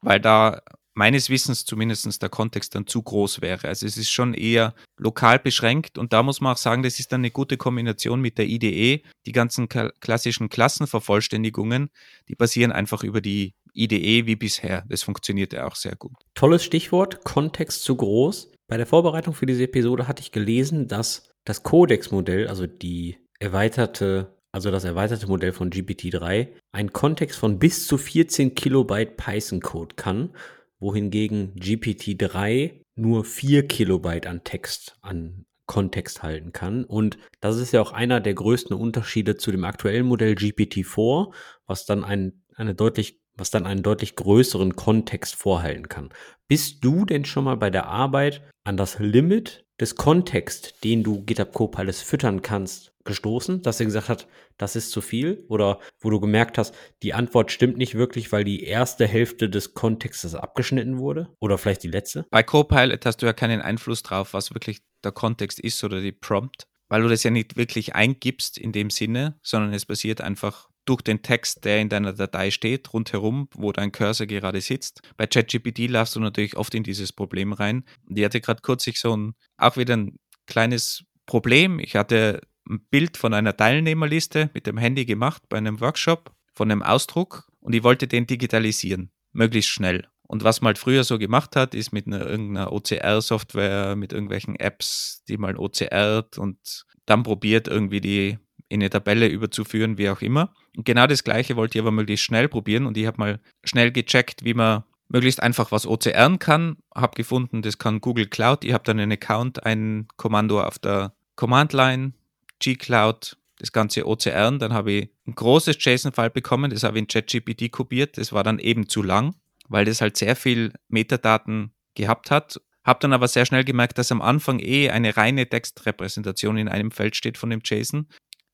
weil da meines Wissens zumindest der Kontext dann zu groß wäre. Also es ist schon eher lokal beschränkt und da muss man auch sagen, das ist dann eine gute Kombination mit der IDE. Die ganzen klassischen Klassenvervollständigungen, die basieren einfach über die IDE wie bisher. Das funktioniert ja auch sehr gut. Tolles Stichwort, Kontext zu groß. Bei der Vorbereitung für diese Episode hatte ich gelesen, dass das Codex-Modell, also die erweiterte also das erweiterte Modell von GPT-3, einen Kontext von bis zu 14 Kilobyte Python-Code kann, wohingegen GPT-3 nur 4 Kilobyte an Text, an Kontext halten kann. Und das ist ja auch einer der größten Unterschiede zu dem aktuellen Modell GPT-4, was dann ein, eine deutlich was dann einen deutlich größeren Kontext vorhalten kann. Bist du denn schon mal bei der Arbeit an das Limit des Kontexts, den du GitHub Copilot füttern kannst, gestoßen, dass er gesagt hat, das ist zu viel? Oder wo du gemerkt hast, die Antwort stimmt nicht wirklich, weil die erste Hälfte des Kontextes abgeschnitten wurde? Oder vielleicht die letzte? Bei Copilot hast du ja keinen Einfluss drauf, was wirklich der Kontext ist oder die Prompt, weil du das ja nicht wirklich eingibst in dem Sinne, sondern es passiert einfach durch den Text, der in deiner Datei steht, rundherum, wo dein Cursor gerade sitzt. Bei ChatGPT laufst du natürlich oft in dieses Problem rein. Ich hatte gerade kurz so ein, auch wieder ein kleines Problem. Ich hatte ein Bild von einer Teilnehmerliste mit dem Handy gemacht bei einem Workshop, von einem Ausdruck und ich wollte den digitalisieren, möglichst schnell. Und was man halt früher so gemacht hat, ist mit einer, irgendeiner OCR-Software, mit irgendwelchen Apps, die mal OCRt und dann probiert irgendwie die in eine Tabelle überzuführen, wie auch immer. Und genau das gleiche wollte ich aber möglichst schnell probieren und ich habe mal schnell gecheckt, wie man möglichst einfach was OCRen kann. Habe gefunden, das kann Google Cloud. Ich habe dann einen Account, ein Kommando auf der Command Line, G-Cloud, das ganze OCRen. Dann habe ich ein großes JSON-File bekommen, das habe ich in ChatGPT kopiert. Das war dann eben zu lang, weil das halt sehr viel Metadaten gehabt hat. Habe dann aber sehr schnell gemerkt, dass am Anfang eh eine reine Textrepräsentation in einem Feld steht von dem JSON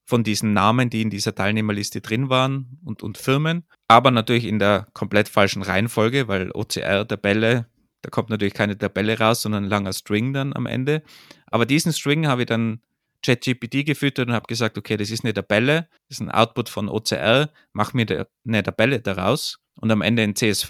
von diesen Namen, die in dieser Teilnehmerliste drin waren und, und Firmen, aber natürlich in der komplett falschen Reihenfolge, weil OCR-Tabelle, da kommt natürlich keine Tabelle raus, sondern ein langer String dann am Ende. Aber diesen String habe ich dann ChatGPT gefüttert und habe gesagt, okay, das ist eine Tabelle, das ist ein Output von OCR, mach mir eine Tabelle daraus und am Ende ein CSV.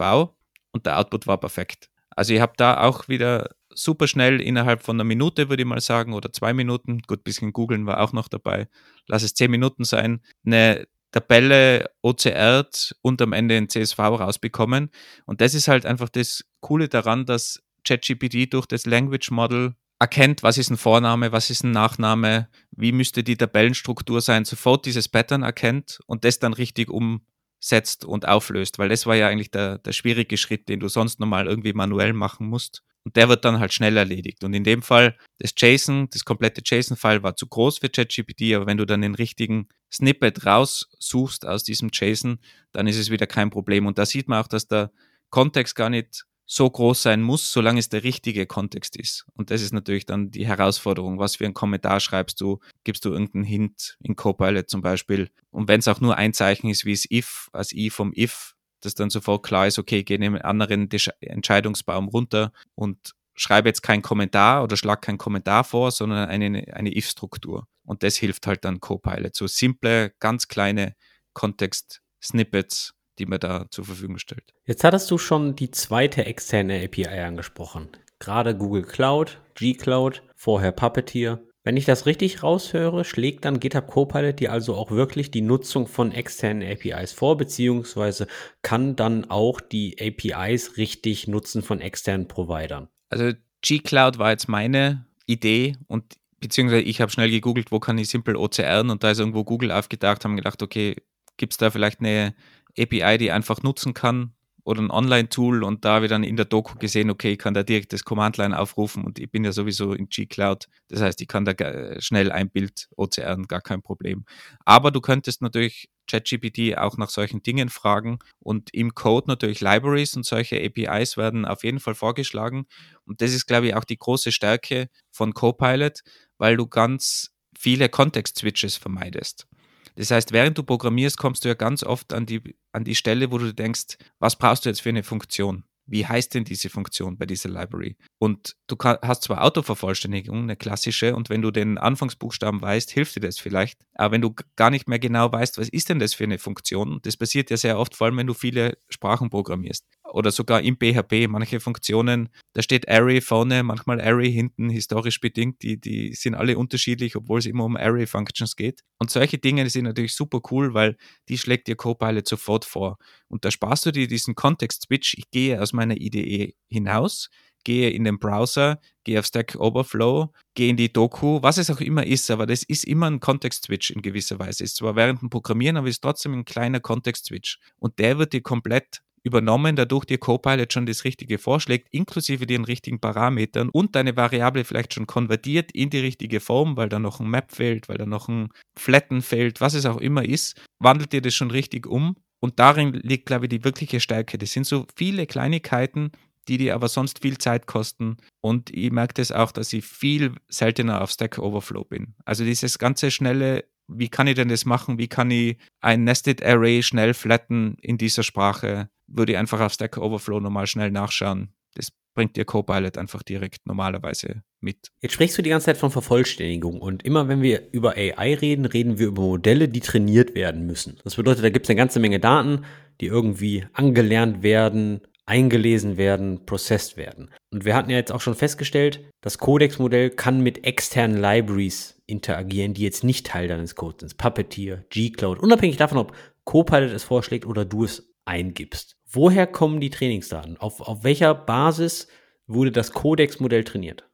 und der Output war perfekt. Also ich habe da auch wieder super schnell innerhalb von einer Minute, würde ich mal sagen, oder zwei Minuten, gut, bisschen googeln war auch noch dabei, lass es zehn Minuten sein, eine Tabelle OCR und am Ende ein CSV rausbekommen. Und das ist halt einfach das Coole daran, dass ChatGPT durch das Language Model erkennt, was ist ein Vorname, was ist ein Nachname, wie müsste die Tabellenstruktur sein, sofort dieses Pattern erkennt und das dann richtig umsetzt und auflöst, weil das war ja eigentlich der, der schwierige Schritt, den du sonst normal irgendwie manuell machen musst. Und der wird dann halt schnell erledigt. Und in dem Fall, das JSON, das komplette JSON-File war zu groß für ChatGPT, aber wenn du dann den richtigen Snippet raussuchst aus diesem JSON, dann ist es wieder kein Problem. Und da sieht man auch, dass der Kontext gar nicht so groß sein muss, solange es der richtige Kontext ist. Und das ist natürlich dann die Herausforderung. Was für einen Kommentar schreibst du? Gibst du irgendeinen Hint in Copilot zum Beispiel? Und wenn es auch nur ein Zeichen ist, wie es if, als i vom if, dass dann sofort klar ist, okay, geh in einen anderen Entscheidungsbaum runter und schreibe jetzt keinen Kommentar oder schlag keinen Kommentar vor, sondern eine, eine if-Struktur. Und das hilft halt dann Copilot. So simple, ganz kleine Kontext-Snippets die man da zur Verfügung stellt. Jetzt hattest du schon die zweite externe API angesprochen. Gerade Google Cloud, G-Cloud, vorher Puppeteer. Wenn ich das richtig raushöre, schlägt dann GitHub Copilot dir also auch wirklich die Nutzung von externen APIs vor, beziehungsweise kann dann auch die APIs richtig nutzen von externen Providern. Also G-Cloud war jetzt meine Idee und beziehungsweise ich habe schnell gegoogelt, wo kann ich simpel OCRen und da ist irgendwo Google aufgedacht, haben gedacht, okay, gibt es da vielleicht eine API, die einfach nutzen kann oder ein Online-Tool und da habe ich dann in der Doku gesehen, okay, ich kann da direkt das Command-Line aufrufen und ich bin ja sowieso in G-Cloud. Das heißt, ich kann da schnell ein Bild OCR, gar kein Problem. Aber du könntest natürlich ChatGPT auch nach solchen Dingen fragen und im Code natürlich Libraries und solche APIs werden auf jeden Fall vorgeschlagen. Und das ist, glaube ich, auch die große Stärke von Copilot, weil du ganz viele Kontext-Switches vermeidest. Das heißt, während du programmierst, kommst du ja ganz oft an die, an die Stelle, wo du denkst, was brauchst du jetzt für eine Funktion? Wie heißt denn diese Funktion bei dieser Library? Und du kann, hast zwar Autovervollständigung, eine klassische, und wenn du den Anfangsbuchstaben weißt, hilft dir das vielleicht. Aber wenn du gar nicht mehr genau weißt, was ist denn das für eine Funktion, das passiert ja sehr oft, vor allem wenn du viele Sprachen programmierst oder sogar im PHP, manche Funktionen, da steht Array vorne, manchmal Array hinten, historisch bedingt, die, die sind alle unterschiedlich, obwohl es immer um Array-Functions geht. Und solche Dinge sind natürlich super cool, weil die schlägt dir Copilot sofort vor. Und da sparst du dir diesen Kontext-Switch, ich gehe aus meiner IDE hinaus, gehe in den Browser, gehe auf Stack Overflow, gehe in die Doku, was es auch immer ist, aber das ist immer ein Kontext-Switch in gewisser Weise. Ist zwar während dem Programmieren, aber ist trotzdem ein kleiner Kontext-Switch. Und der wird dir komplett übernommen, dadurch dir Copilot schon das Richtige vorschlägt, inklusive den richtigen Parametern und deine Variable vielleicht schon konvertiert in die richtige Form, weil da noch ein Map fehlt, weil da noch ein Flatten fehlt, was es auch immer ist, wandelt dir das schon richtig um. Und darin liegt, glaube ich, die wirkliche Stärke. Das sind so viele Kleinigkeiten, die dir aber sonst viel Zeit kosten. Und ich merke das auch, dass ich viel seltener auf Stack Overflow bin. Also dieses ganze schnelle wie kann ich denn das machen? Wie kann ich ein Nested Array schnell flatten in dieser Sprache? Würde ich einfach auf Stack Overflow nochmal schnell nachschauen. Das bringt dir Copilot einfach direkt normalerweise mit. Jetzt sprichst du die ganze Zeit von Vervollständigung und immer wenn wir über AI reden, reden wir über Modelle, die trainiert werden müssen. Das bedeutet, da gibt es eine ganze Menge Daten, die irgendwie angelernt werden, eingelesen werden, processed werden. Und wir hatten ja jetzt auch schon festgestellt, das Codex-Modell kann mit externen Libraries interagieren, die jetzt nicht Teil deines Codes sind. Puppeteer, G-Cloud, unabhängig davon, ob Copilot es vorschlägt oder du es eingibst. Woher kommen die Trainingsdaten? Auf, auf welcher Basis wurde das Codex-Modell trainiert?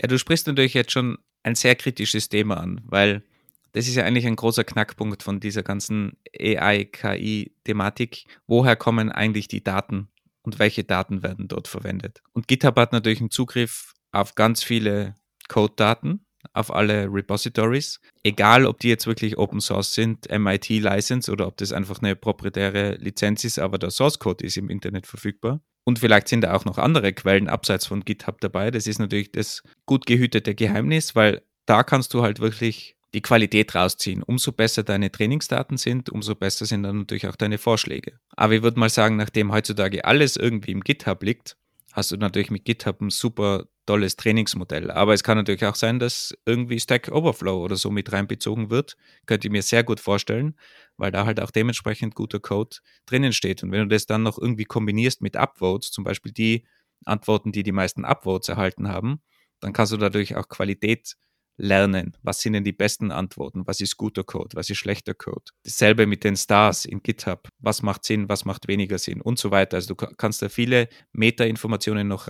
Ja, du sprichst natürlich jetzt schon ein sehr kritisches Thema an, weil das ist ja eigentlich ein großer Knackpunkt von dieser ganzen AI-KI-Thematik. Woher kommen eigentlich die Daten? und welche Daten werden dort verwendet. Und GitHub hat natürlich einen Zugriff auf ganz viele Code-Daten, auf alle Repositories, egal ob die jetzt wirklich Open Source sind, MIT-License oder ob das einfach eine proprietäre Lizenz ist, aber der Source Code ist im Internet verfügbar. Und vielleicht sind da auch noch andere Quellen abseits von GitHub dabei. Das ist natürlich das gut gehütete Geheimnis, weil da kannst du halt wirklich die Qualität rausziehen. Umso besser deine Trainingsdaten sind, umso besser sind dann natürlich auch deine Vorschläge. Aber ich würde mal sagen, nachdem heutzutage alles irgendwie im GitHub liegt, hast du natürlich mit GitHub ein super tolles Trainingsmodell. Aber es kann natürlich auch sein, dass irgendwie Stack Overflow oder so mit reinbezogen wird. Könnte ich mir sehr gut vorstellen, weil da halt auch dementsprechend guter Code drinnen steht. Und wenn du das dann noch irgendwie kombinierst mit Upvotes, zum Beispiel die Antworten, die die meisten Upvotes erhalten haben, dann kannst du dadurch auch Qualität lernen. Was sind denn die besten Antworten? Was ist guter Code? Was ist schlechter Code? Dasselbe mit den Stars in GitHub. Was macht Sinn? Was macht weniger Sinn? Und so weiter. Also du kannst da viele Meta-Informationen noch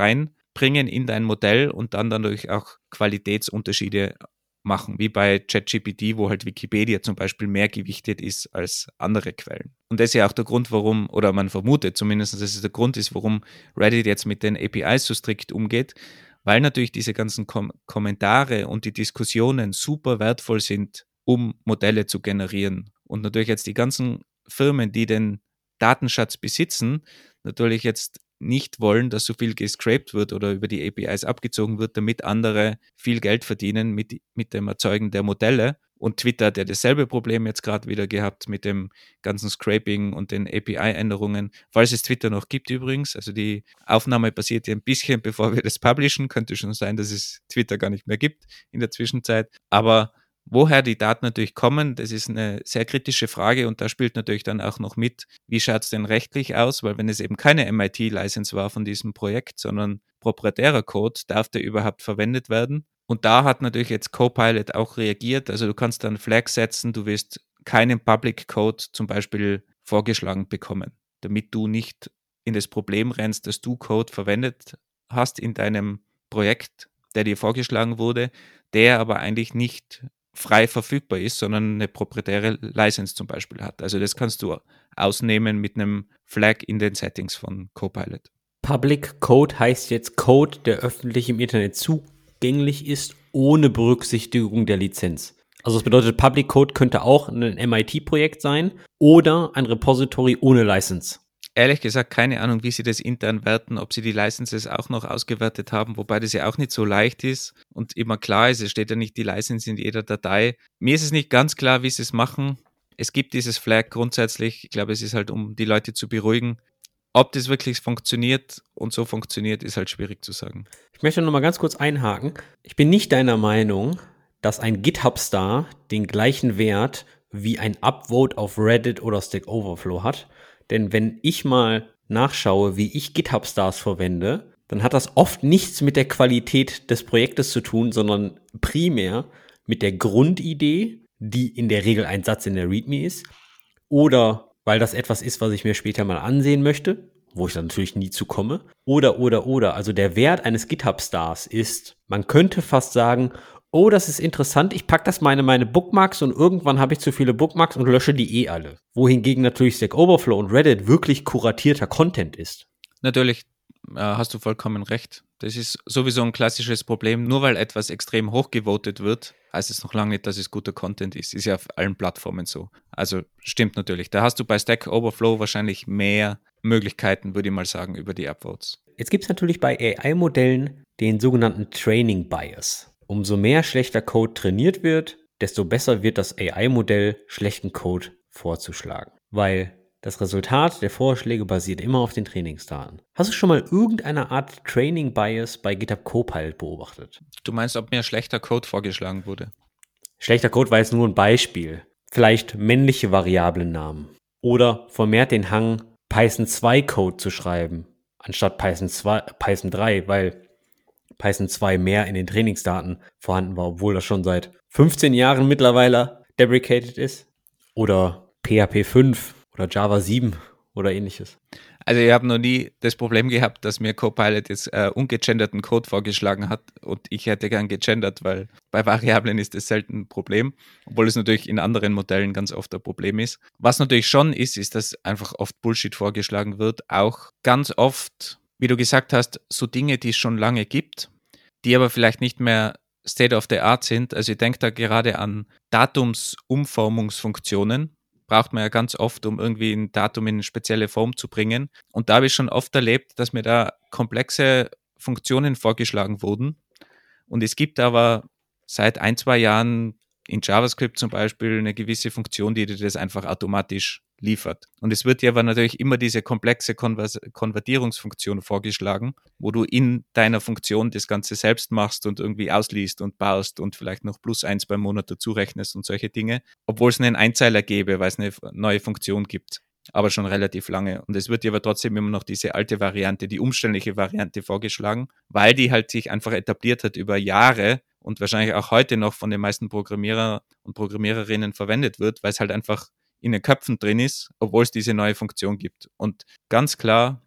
reinbringen in dein Modell und dann dadurch auch Qualitätsunterschiede machen, wie bei ChatGPT, wo halt Wikipedia zum Beispiel mehr gewichtet ist als andere Quellen. Und das ist ja auch der Grund, warum, oder man vermutet zumindest, dass es der Grund ist, warum Reddit jetzt mit den APIs so strikt umgeht, weil natürlich diese ganzen Kom Kommentare und die Diskussionen super wertvoll sind, um Modelle zu generieren. Und natürlich jetzt die ganzen Firmen, die den Datenschatz besitzen, natürlich jetzt nicht wollen, dass so viel gescraped wird oder über die APIs abgezogen wird, damit andere viel Geld verdienen mit, mit dem Erzeugen der Modelle. Und Twitter hat ja dasselbe Problem jetzt gerade wieder gehabt mit dem ganzen Scraping und den API-Änderungen. Falls es Twitter noch gibt übrigens, also die Aufnahme passiert ja ein bisschen, bevor wir das publishen. Könnte schon sein, dass es Twitter gar nicht mehr gibt in der Zwischenzeit. Aber woher die Daten natürlich kommen, das ist eine sehr kritische Frage und da spielt natürlich dann auch noch mit, wie schaut es denn rechtlich aus, weil wenn es eben keine MIT-License war von diesem Projekt, sondern proprietärer Code, darf der überhaupt verwendet werden? Und da hat natürlich jetzt Copilot auch reagiert. Also du kannst dann Flag setzen, du wirst keinen Public Code zum Beispiel vorgeschlagen bekommen, damit du nicht in das Problem rennst, dass du Code verwendet hast in deinem Projekt, der dir vorgeschlagen wurde, der aber eigentlich nicht frei verfügbar ist, sondern eine proprietäre License zum Beispiel hat. Also das kannst du ausnehmen mit einem Flag in den Settings von Copilot. Public Code heißt jetzt Code, der öffentlich im Internet zu zugänglich ist, ohne Berücksichtigung der Lizenz. Also das bedeutet, Public Code könnte auch ein MIT-Projekt sein oder ein Repository ohne License. Ehrlich gesagt, keine Ahnung, wie sie das intern werten, ob sie die Licenses auch noch ausgewertet haben, wobei das ja auch nicht so leicht ist und immer klar ist, es steht ja nicht die License in jeder Datei. Mir ist es nicht ganz klar, wie sie es machen. Es gibt dieses Flag grundsätzlich. Ich glaube, es ist halt, um die Leute zu beruhigen. Ob das wirklich funktioniert und so funktioniert, ist halt schwierig zu sagen. Ich möchte noch mal ganz kurz einhaken. Ich bin nicht deiner Meinung, dass ein GitHub-Star den gleichen Wert wie ein Upvote auf Reddit oder Stack Overflow hat. Denn wenn ich mal nachschaue, wie ich GitHub-Stars verwende, dann hat das oft nichts mit der Qualität des Projektes zu tun, sondern primär mit der Grundidee, die in der Regel ein Satz in der README ist, oder weil das etwas ist, was ich mir später mal ansehen möchte, wo ich dann natürlich nie zu komme. Oder, oder, oder. Also der Wert eines GitHub-Stars ist, man könnte fast sagen, oh, das ist interessant, ich packe das meine meine Bookmarks und irgendwann habe ich zu viele Bookmarks und lösche die eh alle. Wohingegen natürlich Stack Overflow und Reddit wirklich kuratierter Content ist. Natürlich äh, hast du vollkommen recht. Das ist sowieso ein klassisches Problem. Nur weil etwas extrem hochgevotet wird, heißt es noch lange nicht, dass es guter Content ist. Ist ja auf allen Plattformen so. Also stimmt natürlich. Da hast du bei Stack Overflow wahrscheinlich mehr Möglichkeiten, würde ich mal sagen, über die Upvotes. Jetzt gibt es natürlich bei AI-Modellen den sogenannten Training Bias. Umso mehr schlechter Code trainiert wird, desto besser wird das AI-Modell, schlechten Code vorzuschlagen. Weil das Resultat der Vorschläge basiert immer auf den Trainingsdaten. Hast du schon mal irgendeine Art Training Bias bei GitHub Copilot beobachtet? Du meinst, ob mir schlechter Code vorgeschlagen wurde? Schlechter Code war jetzt nur ein Beispiel. Vielleicht männliche Variablennamen. Oder vermehrt den Hang, Python 2 Code zu schreiben, anstatt Python, 2, Python 3, weil Python 2 mehr in den Trainingsdaten vorhanden war, obwohl das schon seit 15 Jahren mittlerweile deprecated ist. Oder PHP 5 oder Java 7 oder ähnliches. Also ich habe noch nie das Problem gehabt, dass mir Copilot jetzt äh, ungegenderten Code vorgeschlagen hat und ich hätte gern gegendert, weil bei Variablen ist das selten ein Problem, obwohl es natürlich in anderen Modellen ganz oft ein Problem ist. Was natürlich schon ist, ist, dass einfach oft Bullshit vorgeschlagen wird. Auch ganz oft, wie du gesagt hast, so Dinge, die es schon lange gibt, die aber vielleicht nicht mehr State of the Art sind. Also ich denke da gerade an Datumsumformungsfunktionen braucht man ja ganz oft, um irgendwie ein Datum in eine spezielle Form zu bringen. Und da habe ich schon oft erlebt, dass mir da komplexe Funktionen vorgeschlagen wurden. Und es gibt aber seit ein, zwei Jahren in JavaScript zum Beispiel eine gewisse Funktion, die dir das einfach automatisch liefert. Und es wird dir aber natürlich immer diese komplexe Konvers Konvertierungsfunktion vorgeschlagen, wo du in deiner Funktion das Ganze selbst machst und irgendwie ausliest und baust und vielleicht noch plus eins beim Monat dazu rechnest und solche Dinge, obwohl es einen Einzeiler gäbe, weil es eine neue Funktion gibt aber schon relativ lange. Und es wird dir aber trotzdem immer noch diese alte Variante, die umständliche Variante vorgeschlagen, weil die halt sich einfach etabliert hat über Jahre und wahrscheinlich auch heute noch von den meisten Programmierer und Programmiererinnen verwendet wird, weil es halt einfach in den Köpfen drin ist, obwohl es diese neue Funktion gibt. Und ganz klar,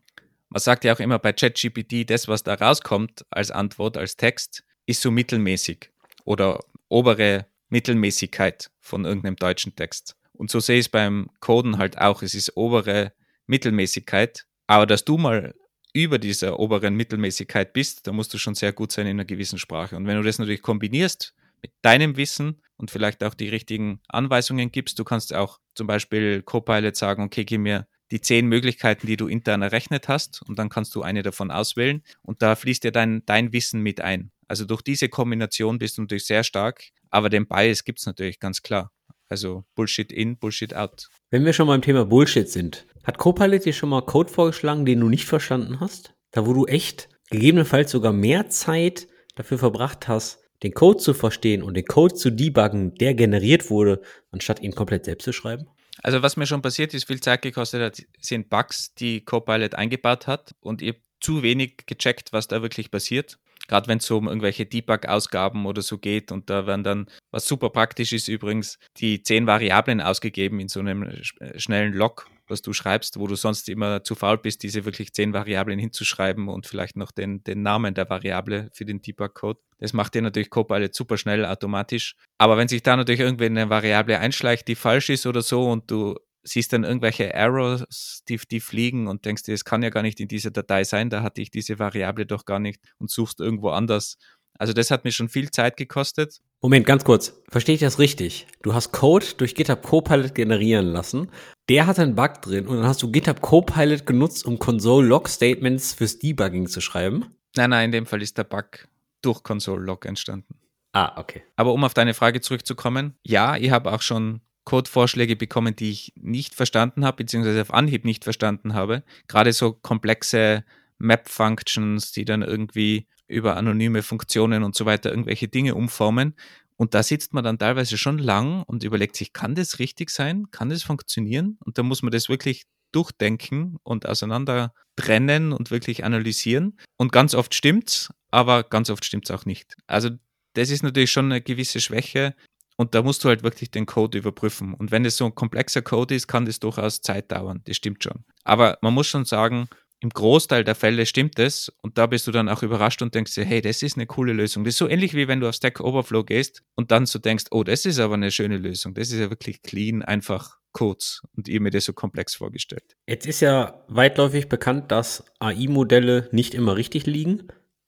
man sagt ja auch immer bei ChatGPT, das, was da rauskommt als Antwort, als Text, ist so mittelmäßig oder obere Mittelmäßigkeit von irgendeinem deutschen Text. Und so sehe ich es beim Coden halt auch. Es ist obere Mittelmäßigkeit. Aber dass du mal über dieser oberen Mittelmäßigkeit bist, da musst du schon sehr gut sein in einer gewissen Sprache. Und wenn du das natürlich kombinierst mit deinem Wissen und vielleicht auch die richtigen Anweisungen gibst, du kannst auch zum Beispiel Copilot sagen, okay, gib mir die zehn Möglichkeiten, die du intern errechnet hast und dann kannst du eine davon auswählen und da fließt dir dein, dein Wissen mit ein. Also durch diese Kombination bist du natürlich sehr stark, aber den Bias gibt es natürlich ganz klar. Also Bullshit in, Bullshit out. Wenn wir schon beim Thema Bullshit sind, hat Copilot dir schon mal Code vorgeschlagen, den du nicht verstanden hast? Da wo du echt gegebenenfalls sogar mehr Zeit dafür verbracht hast, den Code zu verstehen und den Code zu debuggen, der generiert wurde, anstatt ihn komplett selbst zu schreiben? Also was mir schon passiert ist, viel Zeit gekostet hat, sind Bugs, die Copilot eingebaut hat und ihr zu wenig gecheckt, was da wirklich passiert gerade wenn es um irgendwelche Debug-Ausgaben oder so geht und da werden dann, was super praktisch ist übrigens, die zehn Variablen ausgegeben in so einem schnellen Log, was du schreibst, wo du sonst immer zu faul bist, diese wirklich zehn Variablen hinzuschreiben und vielleicht noch den, den Namen der Variable für den Debug-Code. Das macht dir natürlich Copilot super schnell automatisch. Aber wenn sich da natürlich irgendwie eine Variable einschleicht, die falsch ist oder so und du siehst dann irgendwelche Errors, die, die fliegen und denkst dir, es kann ja gar nicht in dieser Datei sein, da hatte ich diese Variable doch gar nicht und suchst irgendwo anders. Also das hat mir schon viel Zeit gekostet. Moment, ganz kurz. Verstehe ich das richtig? Du hast Code durch GitHub Copilot generieren lassen. Der hat einen Bug drin und dann hast du GitHub Copilot genutzt, um Console Log Statements fürs Debugging zu schreiben? Nein, nein, in dem Fall ist der Bug durch Console Log entstanden. Ah, okay. Aber um auf deine Frage zurückzukommen, ja, ich habe auch schon Codevorschläge bekommen, die ich nicht verstanden habe, beziehungsweise auf Anhieb nicht verstanden habe. Gerade so komplexe Map-Functions, die dann irgendwie über anonyme Funktionen und so weiter irgendwelche Dinge umformen. Und da sitzt man dann teilweise schon lang und überlegt sich, kann das richtig sein? Kann das funktionieren? Und da muss man das wirklich durchdenken und auseinander trennen und wirklich analysieren. Und ganz oft stimmt's, aber ganz oft stimmt's auch nicht. Also das ist natürlich schon eine gewisse Schwäche, und da musst du halt wirklich den Code überprüfen. Und wenn es so ein komplexer Code ist, kann das durchaus Zeit dauern. Das stimmt schon. Aber man muss schon sagen, im Großteil der Fälle stimmt es und da bist du dann auch überrascht und denkst dir, hey, das ist eine coole Lösung. Das ist so ähnlich wie wenn du auf Stack Overflow gehst und dann so denkst, oh, das ist aber eine schöne Lösung. Das ist ja wirklich clean, einfach Codes und ihr mir das so komplex vorgestellt. Jetzt ist ja weitläufig bekannt, dass AI-Modelle nicht immer richtig liegen.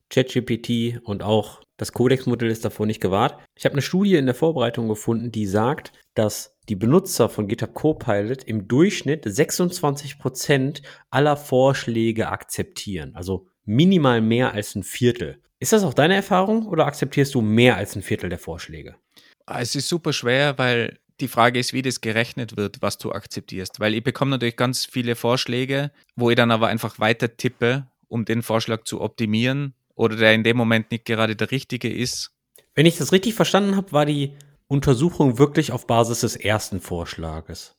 ChatGPT und auch das Codex-Modell ist davor nicht gewahrt. Ich habe eine Studie in der Vorbereitung gefunden, die sagt, dass die Benutzer von GitHub Copilot im Durchschnitt 26% aller Vorschläge akzeptieren. Also minimal mehr als ein Viertel. Ist das auch deine Erfahrung oder akzeptierst du mehr als ein Viertel der Vorschläge? Ah, es ist super schwer, weil die Frage ist, wie das gerechnet wird, was du akzeptierst. Weil ich bekomme natürlich ganz viele Vorschläge, wo ich dann aber einfach weiter tippe, um den Vorschlag zu optimieren oder der in dem Moment nicht gerade der richtige ist. Wenn ich das richtig verstanden habe, war die Untersuchung wirklich auf Basis des ersten Vorschlages.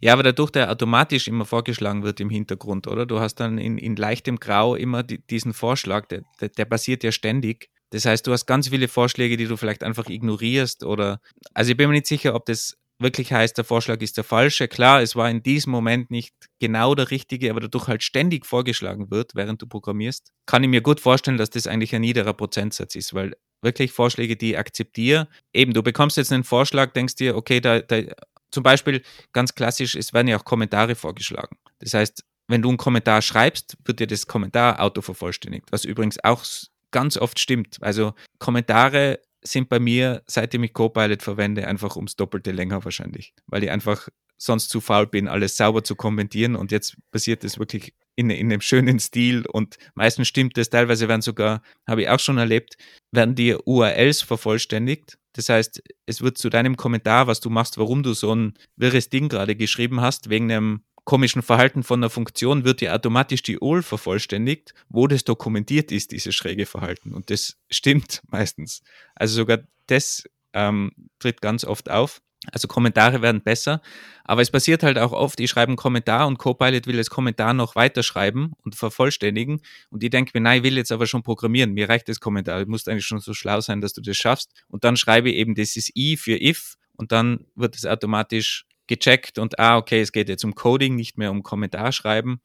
Ja, aber dadurch, der automatisch immer vorgeschlagen wird im Hintergrund, oder? Du hast dann in, in leichtem Grau immer die, diesen Vorschlag, der, der, der passiert ja ständig. Das heißt, du hast ganz viele Vorschläge, die du vielleicht einfach ignorierst oder, also ich bin mir nicht sicher, ob das wirklich heißt, der Vorschlag ist der falsche. Klar, es war in diesem Moment nicht genau der richtige, aber dadurch halt ständig vorgeschlagen wird, während du programmierst, kann ich mir gut vorstellen, dass das eigentlich ein niederer Prozentsatz ist, weil wirklich Vorschläge, die ich akzeptiere, eben, du bekommst jetzt einen Vorschlag, denkst dir, okay, da, da zum Beispiel ganz klassisch, es werden ja auch Kommentare vorgeschlagen. Das heißt, wenn du einen Kommentar schreibst, wird dir das Kommentar autovervollständigt, was übrigens auch ganz oft stimmt. Also Kommentare sind bei mir, seitdem ich Copilot verwende, einfach ums Doppelte länger wahrscheinlich, weil ich einfach sonst zu faul bin, alles sauber zu kommentieren und jetzt passiert es wirklich in, in einem schönen Stil und meistens stimmt das, teilweise werden sogar, habe ich auch schon erlebt, werden die URLs vervollständigt. Das heißt, es wird zu deinem Kommentar, was du machst, warum du so ein wirres Ding gerade geschrieben hast, wegen einem komischen Verhalten von einer Funktion, wird dir automatisch die URL vervollständigt, wo das dokumentiert ist, dieses schräge Verhalten. Und das stimmt meistens. Also sogar das ähm, tritt ganz oft auf. Also Kommentare werden besser, aber es passiert halt auch oft, ich schreibe einen Kommentar und Copilot will das Kommentar noch weiterschreiben und vervollständigen. Und ich denke mir, nein, ich will jetzt aber schon programmieren, mir reicht das Kommentar, du musst eigentlich schon so schlau sein, dass du das schaffst. Und dann schreibe ich eben dieses i für if. Und dann wird es automatisch gecheckt und ah, okay, es geht jetzt um Coding, nicht mehr um Kommentarschreiben.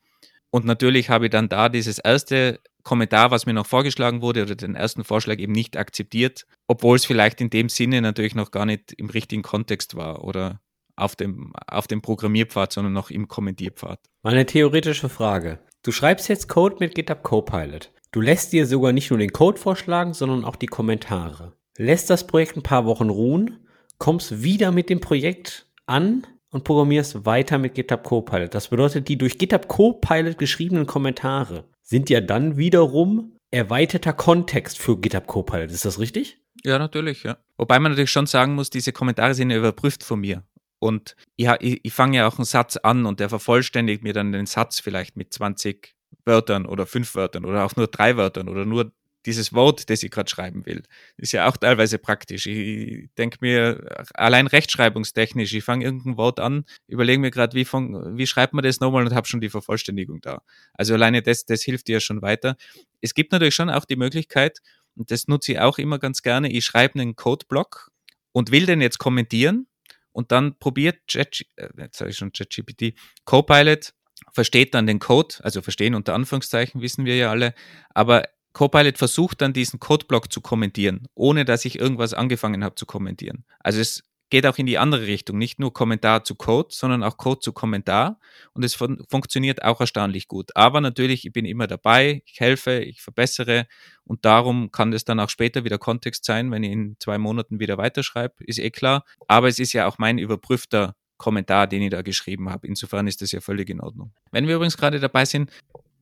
Und natürlich habe ich dann da dieses erste Kommentar, was mir noch vorgeschlagen wurde, oder den ersten Vorschlag eben nicht akzeptiert, obwohl es vielleicht in dem Sinne natürlich noch gar nicht im richtigen Kontext war oder auf dem, auf dem Programmierpfad, sondern noch im Kommentierpfad. Meine theoretische Frage. Du schreibst jetzt Code mit GitHub Copilot. Du lässt dir sogar nicht nur den Code vorschlagen, sondern auch die Kommentare. Lässt das Projekt ein paar Wochen ruhen, kommst wieder mit dem Projekt an und programmierst weiter mit GitHub Copilot. Das bedeutet, die durch GitHub Copilot geschriebenen Kommentare sind ja dann wiederum erweiterter Kontext für GitHub Copilot. Ist das richtig? Ja, natürlich, ja. Wobei man natürlich schon sagen muss, diese Kommentare sind ja überprüft von mir. Und ich, ich, ich fange ja auch einen Satz an und der vervollständigt mir dann den Satz vielleicht mit 20 Wörtern oder fünf Wörtern oder auch nur drei Wörtern oder nur dieses Wort, das ich gerade schreiben will. Ist ja auch teilweise praktisch. Ich denke mir, allein rechtschreibungstechnisch, ich fange irgendein Wort an, überlege mir gerade, wie, wie schreibt man das nochmal und habe schon die Vervollständigung da. Also alleine das, das hilft dir schon weiter. Es gibt natürlich schon auch die Möglichkeit, und das nutze ich auch immer ganz gerne, ich schreibe einen Codeblock und will den jetzt kommentieren und dann probiert Chat, äh, jetzt sage ich schon ChatGPT, Copilot versteht dann den Code, also verstehen unter Anführungszeichen, wissen wir ja alle, aber Copilot versucht dann diesen Codeblock zu kommentieren, ohne dass ich irgendwas angefangen habe zu kommentieren. Also es geht auch in die andere Richtung, nicht nur Kommentar zu Code, sondern auch Code zu Kommentar und es fun funktioniert auch erstaunlich gut. Aber natürlich, ich bin immer dabei, ich helfe, ich verbessere und darum kann es dann auch später wieder Kontext sein, wenn ich in zwei Monaten wieder weiterschreibe, ist eh klar. Aber es ist ja auch mein überprüfter Kommentar, den ich da geschrieben habe. Insofern ist das ja völlig in Ordnung. Wenn wir übrigens gerade dabei sind,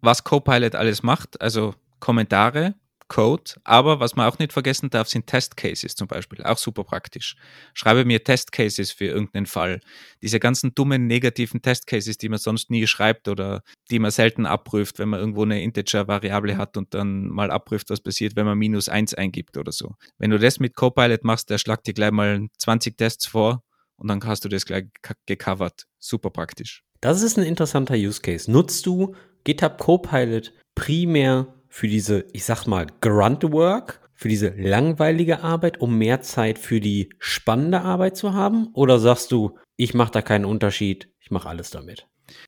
was Copilot alles macht, also Kommentare, Code, aber was man auch nicht vergessen darf, sind Testcases zum Beispiel, auch super praktisch. Schreibe mir Testcases für irgendeinen Fall. Diese ganzen dummen negativen Testcases, die man sonst nie schreibt oder die man selten abprüft, wenn man irgendwo eine Integer-Variable hat und dann mal abprüft, was passiert, wenn man minus eins eingibt oder so. Wenn du das mit Copilot machst, der schlagt dir gleich mal 20 Tests vor und dann hast du das gleich gecovert. Super praktisch. Das ist ein interessanter Use Case. Nutzt du GitHub Copilot primär für diese, ich sag mal, Grunt-Work, für diese langweilige Arbeit, um mehr Zeit für die spannende Arbeit zu haben? Oder sagst du, ich mache da keinen Unterschied, ich mache alles damit?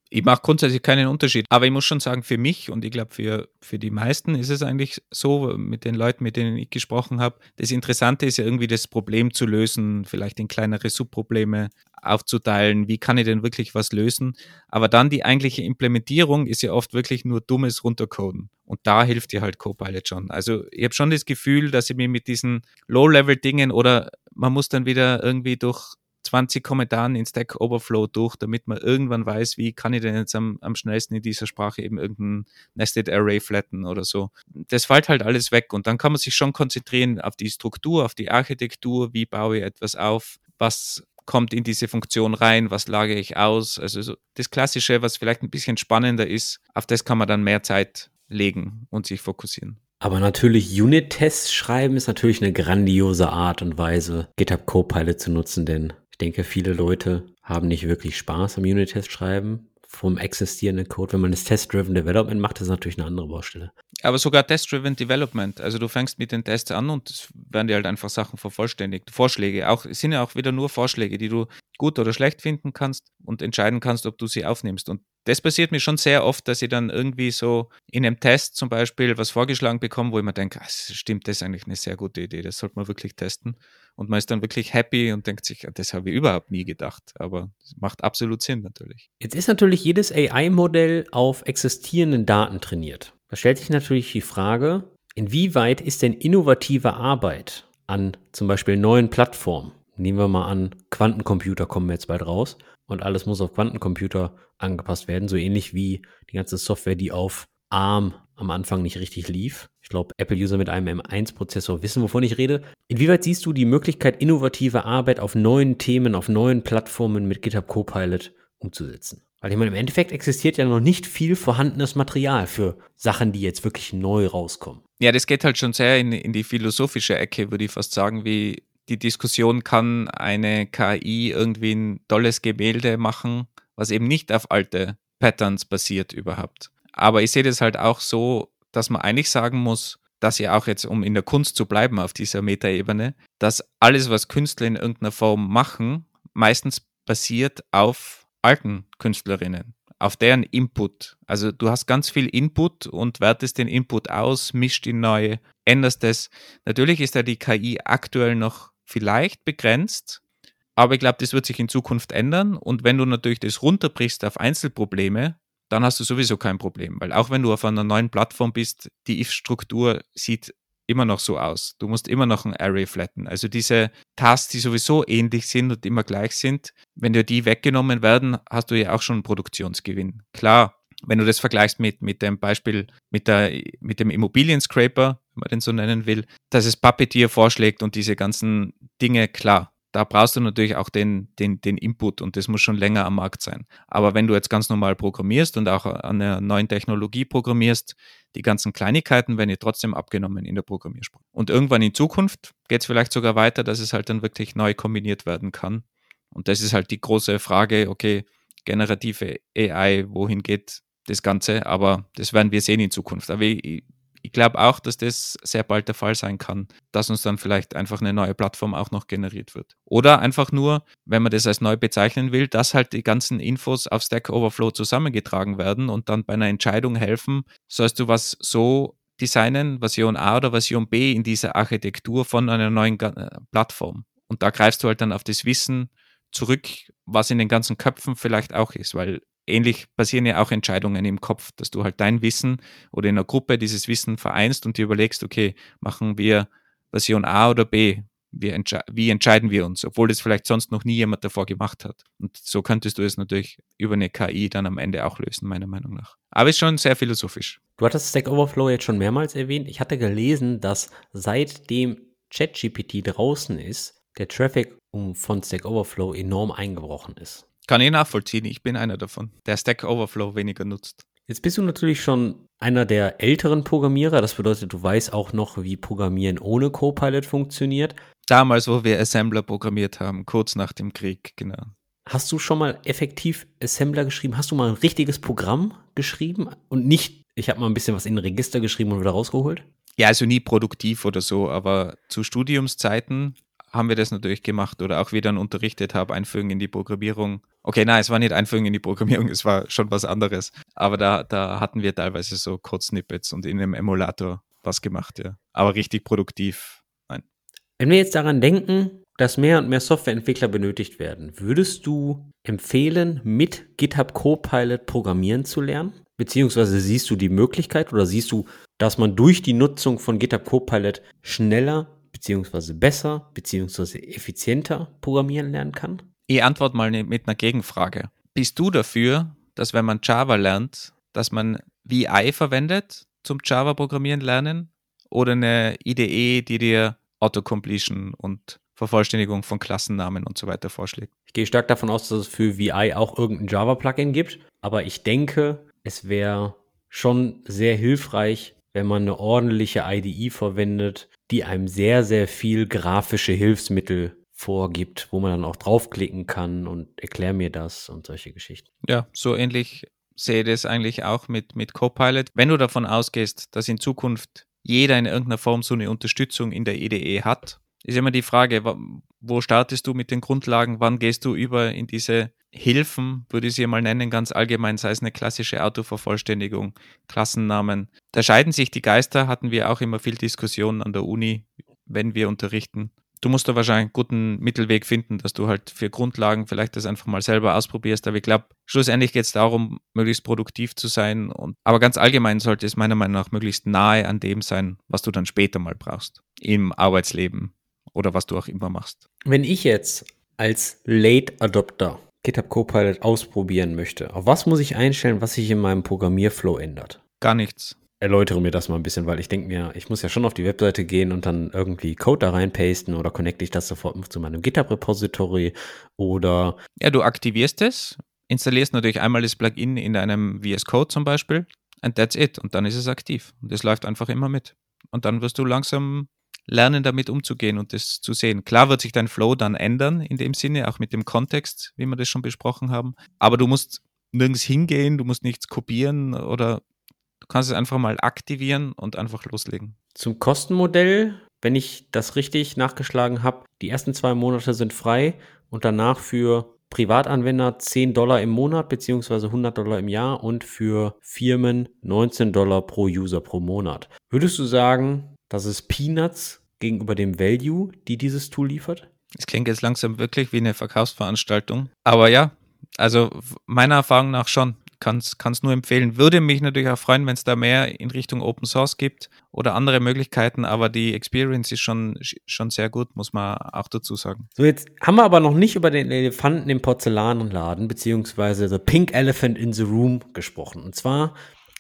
Ich mache grundsätzlich keinen Unterschied, aber ich muss schon sagen, für mich und ich glaube für, für die meisten ist es eigentlich so, mit den Leuten, mit denen ich gesprochen habe, das Interessante ist ja irgendwie das Problem zu lösen, vielleicht in kleinere Subprobleme aufzuteilen, wie kann ich denn wirklich was lösen. Aber dann die eigentliche Implementierung ist ja oft wirklich nur dummes Runtercoden. Und da hilft dir halt Copilot schon. Also ich habe schon das Gefühl, dass ich mir mit diesen Low-Level-Dingen oder man muss dann wieder irgendwie durch 20 Kommentaren in Stack Overflow durch, damit man irgendwann weiß, wie kann ich denn jetzt am, am schnellsten in dieser Sprache eben irgendein Nested Array flatten oder so. Das fällt halt alles weg und dann kann man sich schon konzentrieren auf die Struktur, auf die Architektur, wie baue ich etwas auf, was kommt in diese Funktion rein, was lage ich aus. Also so das Klassische, was vielleicht ein bisschen spannender ist, auf das kann man dann mehr Zeit legen und sich fokussieren. Aber natürlich Unit-Tests schreiben ist natürlich eine grandiose Art und Weise, GitHub Copilot zu nutzen, denn denke, viele Leute haben nicht wirklich Spaß am Unit-Test schreiben vom existierenden Code. Wenn man das Test-Driven Development macht, ist das natürlich eine andere Baustelle. Aber sogar Test-Driven Development. Also du fängst mit den Tests an und es werden dir halt einfach Sachen vervollständigt. Vorschläge. Auch, sind ja auch wieder nur Vorschläge, die du gut oder schlecht finden kannst und entscheiden kannst, ob du sie aufnimmst. Und das passiert mir schon sehr oft, dass ich dann irgendwie so in einem Test zum Beispiel was vorgeschlagen bekomme, wo ich mir denke, ah, stimmt, das ist eigentlich eine sehr gute Idee, das sollte man wirklich testen. Und man ist dann wirklich happy und denkt sich, das habe ich überhaupt nie gedacht. Aber es macht absolut Sinn natürlich. Jetzt ist natürlich jedes AI-Modell auf existierenden Daten trainiert. Da stellt sich natürlich die Frage, inwieweit ist denn innovative Arbeit an zum Beispiel neuen Plattformen nehmen wir mal an, Quantencomputer kommen jetzt bald raus und alles muss auf Quantencomputer angepasst werden, so ähnlich wie die ganze Software, die auf ARM am Anfang nicht richtig lief. Ich glaube, Apple-User mit einem M1-Prozessor wissen, wovon ich rede. Inwieweit siehst du die Möglichkeit, innovative Arbeit auf neuen Themen, auf neuen Plattformen mit GitHub Copilot umzusetzen? Weil ich meine, im Endeffekt existiert ja noch nicht viel vorhandenes Material für Sachen, die jetzt wirklich neu rauskommen. Ja, das geht halt schon sehr in, in die philosophische Ecke, würde ich fast sagen, wie die Diskussion, kann eine KI irgendwie ein tolles Gemälde machen, was eben nicht auf alte Patterns basiert überhaupt. Aber ich sehe das halt auch so, dass man eigentlich sagen muss, dass ja auch jetzt, um in der Kunst zu bleiben auf dieser Metaebene, dass alles, was Künstler in irgendeiner Form machen, meistens basiert auf alten Künstlerinnen, auf deren Input. Also du hast ganz viel Input und wertest den Input aus, mischt ihn neu, änderst es. Natürlich ist da die KI aktuell noch vielleicht begrenzt, aber ich glaube, das wird sich in Zukunft ändern. Und wenn du natürlich das runterbrichst auf Einzelprobleme, dann hast du sowieso kein Problem. Weil auch wenn du auf einer neuen Plattform bist, die if-Struktur sieht immer noch so aus. Du musst immer noch ein Array flatten. Also diese Tasks, die sowieso ähnlich sind und immer gleich sind, wenn dir die weggenommen werden, hast du ja auch schon einen Produktionsgewinn. Klar, wenn du das vergleichst mit, mit dem Beispiel mit, der, mit dem Immobilien-Scraper, wenn man den so nennen will, dass es Puppeteer vorschlägt und diese ganzen Dinge, klar, da brauchst du natürlich auch den, den, den Input und das muss schon länger am Markt sein. Aber wenn du jetzt ganz normal programmierst und auch an einer neuen Technologie programmierst, die ganzen Kleinigkeiten werden dir trotzdem abgenommen in der Programmiersprache. Und irgendwann in Zukunft geht es vielleicht sogar weiter, dass es halt dann wirklich neu kombiniert werden kann. Und das ist halt die große Frage, okay, generative AI, wohin geht das Ganze? Aber das werden wir sehen in Zukunft. Aber ich, ich glaube auch, dass das sehr bald der Fall sein kann, dass uns dann vielleicht einfach eine neue Plattform auch noch generiert wird. Oder einfach nur, wenn man das als neu bezeichnen will, dass halt die ganzen Infos auf Stack Overflow zusammengetragen werden und dann bei einer Entscheidung helfen, sollst du was so designen, Version A oder Version B in dieser Architektur von einer neuen äh, Plattform. Und da greifst du halt dann auf das Wissen zurück, was in den ganzen Köpfen vielleicht auch ist, weil ähnlich passieren ja auch Entscheidungen im Kopf, dass du halt dein Wissen oder in einer Gruppe dieses Wissen vereinst und dir überlegst, okay, machen wir Version A oder B? Entsche wie entscheiden wir uns, obwohl das vielleicht sonst noch nie jemand davor gemacht hat. Und so könntest du es natürlich über eine KI dann am Ende auch lösen, meiner Meinung nach. Aber ist schon sehr philosophisch. Du hattest Stack Overflow jetzt schon mehrmals erwähnt. Ich hatte gelesen, dass seitdem ChatGPT draußen ist, der Traffic von Stack Overflow enorm eingebrochen ist. Kann ich nachvollziehen, ich bin einer davon, der Stack Overflow weniger nutzt. Jetzt bist du natürlich schon einer der älteren Programmierer. Das bedeutet, du weißt auch noch, wie Programmieren ohne Copilot funktioniert. Damals, wo wir Assembler programmiert haben, kurz nach dem Krieg, genau. Hast du schon mal effektiv Assembler geschrieben? Hast du mal ein richtiges Programm geschrieben und nicht, ich habe mal ein bisschen was in ein Register geschrieben und wieder rausgeholt? Ja, also nie produktiv oder so, aber zu Studiumszeiten haben wir das natürlich gemacht oder auch wie dann unterrichtet habe, Einführung in die Programmierung. Okay, nein, es war nicht Einführung in die Programmierung, es war schon was anderes. Aber da, da hatten wir teilweise so Code-Snippets und in einem Emulator was gemacht, ja. Aber richtig produktiv, nein. Wenn wir jetzt daran denken, dass mehr und mehr Softwareentwickler benötigt werden, würdest du empfehlen, mit GitHub Copilot programmieren zu lernen? Beziehungsweise siehst du die Möglichkeit oder siehst du, dass man durch die Nutzung von GitHub Copilot schneller beziehungsweise besser, beziehungsweise effizienter programmieren lernen kann? Ich antworte mal ne, mit einer Gegenfrage. Bist du dafür, dass wenn man Java lernt, dass man VI verwendet zum Java-Programmieren lernen oder eine IDE, die dir Autocompletion und Vervollständigung von Klassennamen und so weiter vorschlägt? Ich gehe stark davon aus, dass es für VI auch irgendein Java-Plugin gibt, aber ich denke, es wäre schon sehr hilfreich, wenn man eine ordentliche IDE verwendet, die einem sehr, sehr viel grafische Hilfsmittel vorgibt, wo man dann auch draufklicken kann und erklär mir das und solche Geschichten. Ja, so ähnlich sehe ich das eigentlich auch mit, mit Copilot. Wenn du davon ausgehst, dass in Zukunft jeder in irgendeiner Form so eine Unterstützung in der IDE hat, ist immer die Frage, wo startest du mit den Grundlagen, wann gehst du über in diese Hilfen, würde ich sie mal nennen, ganz allgemein, sei es eine klassische Autovervollständigung, Klassennamen. Da scheiden sich die Geister, hatten wir auch immer viel Diskussionen an der Uni, wenn wir unterrichten. Du musst da wahrscheinlich einen guten Mittelweg finden, dass du halt für Grundlagen vielleicht das einfach mal selber ausprobierst. Aber ich glaube, schlussendlich geht es darum, möglichst produktiv zu sein. Und, aber ganz allgemein sollte es meiner Meinung nach möglichst nahe an dem sein, was du dann später mal brauchst im Arbeitsleben oder was du auch immer machst. Wenn ich jetzt als Late Adopter GitHub Copilot ausprobieren möchte, auf was muss ich einstellen, was sich in meinem Programmierflow ändert? Gar nichts. Erläutere mir das mal ein bisschen, weil ich denke mir, ich muss ja schon auf die Webseite gehen und dann irgendwie Code da reinpasten oder connecte ich das sofort zu meinem GitHub-Repository oder. Ja, du aktivierst es, installierst natürlich einmal das Plugin in deinem VS Code zum Beispiel and that's it. Und dann ist es aktiv. Und es läuft einfach immer mit. Und dann wirst du langsam lernen, damit umzugehen und das zu sehen. Klar wird sich dein Flow dann ändern, in dem Sinne, auch mit dem Kontext, wie wir das schon besprochen haben. Aber du musst nirgends hingehen, du musst nichts kopieren oder kannst es einfach mal aktivieren und einfach loslegen. Zum Kostenmodell, wenn ich das richtig nachgeschlagen habe, die ersten zwei Monate sind frei und danach für Privatanwender 10 Dollar im Monat beziehungsweise 100 Dollar im Jahr und für Firmen 19 Dollar pro User pro Monat. Würdest du sagen, das ist Peanuts gegenüber dem Value, die dieses Tool liefert? Es klingt jetzt langsam wirklich wie eine Verkaufsveranstaltung. Aber ja, also meiner Erfahrung nach schon kann es nur empfehlen. Würde mich natürlich auch freuen, wenn es da mehr in Richtung Open Source gibt oder andere Möglichkeiten, aber die Experience ist schon, schon sehr gut, muss man auch dazu sagen. So, jetzt haben wir aber noch nicht über den Elefanten im Porzellanladen, beziehungsweise The Pink Elephant in the Room gesprochen. Und zwar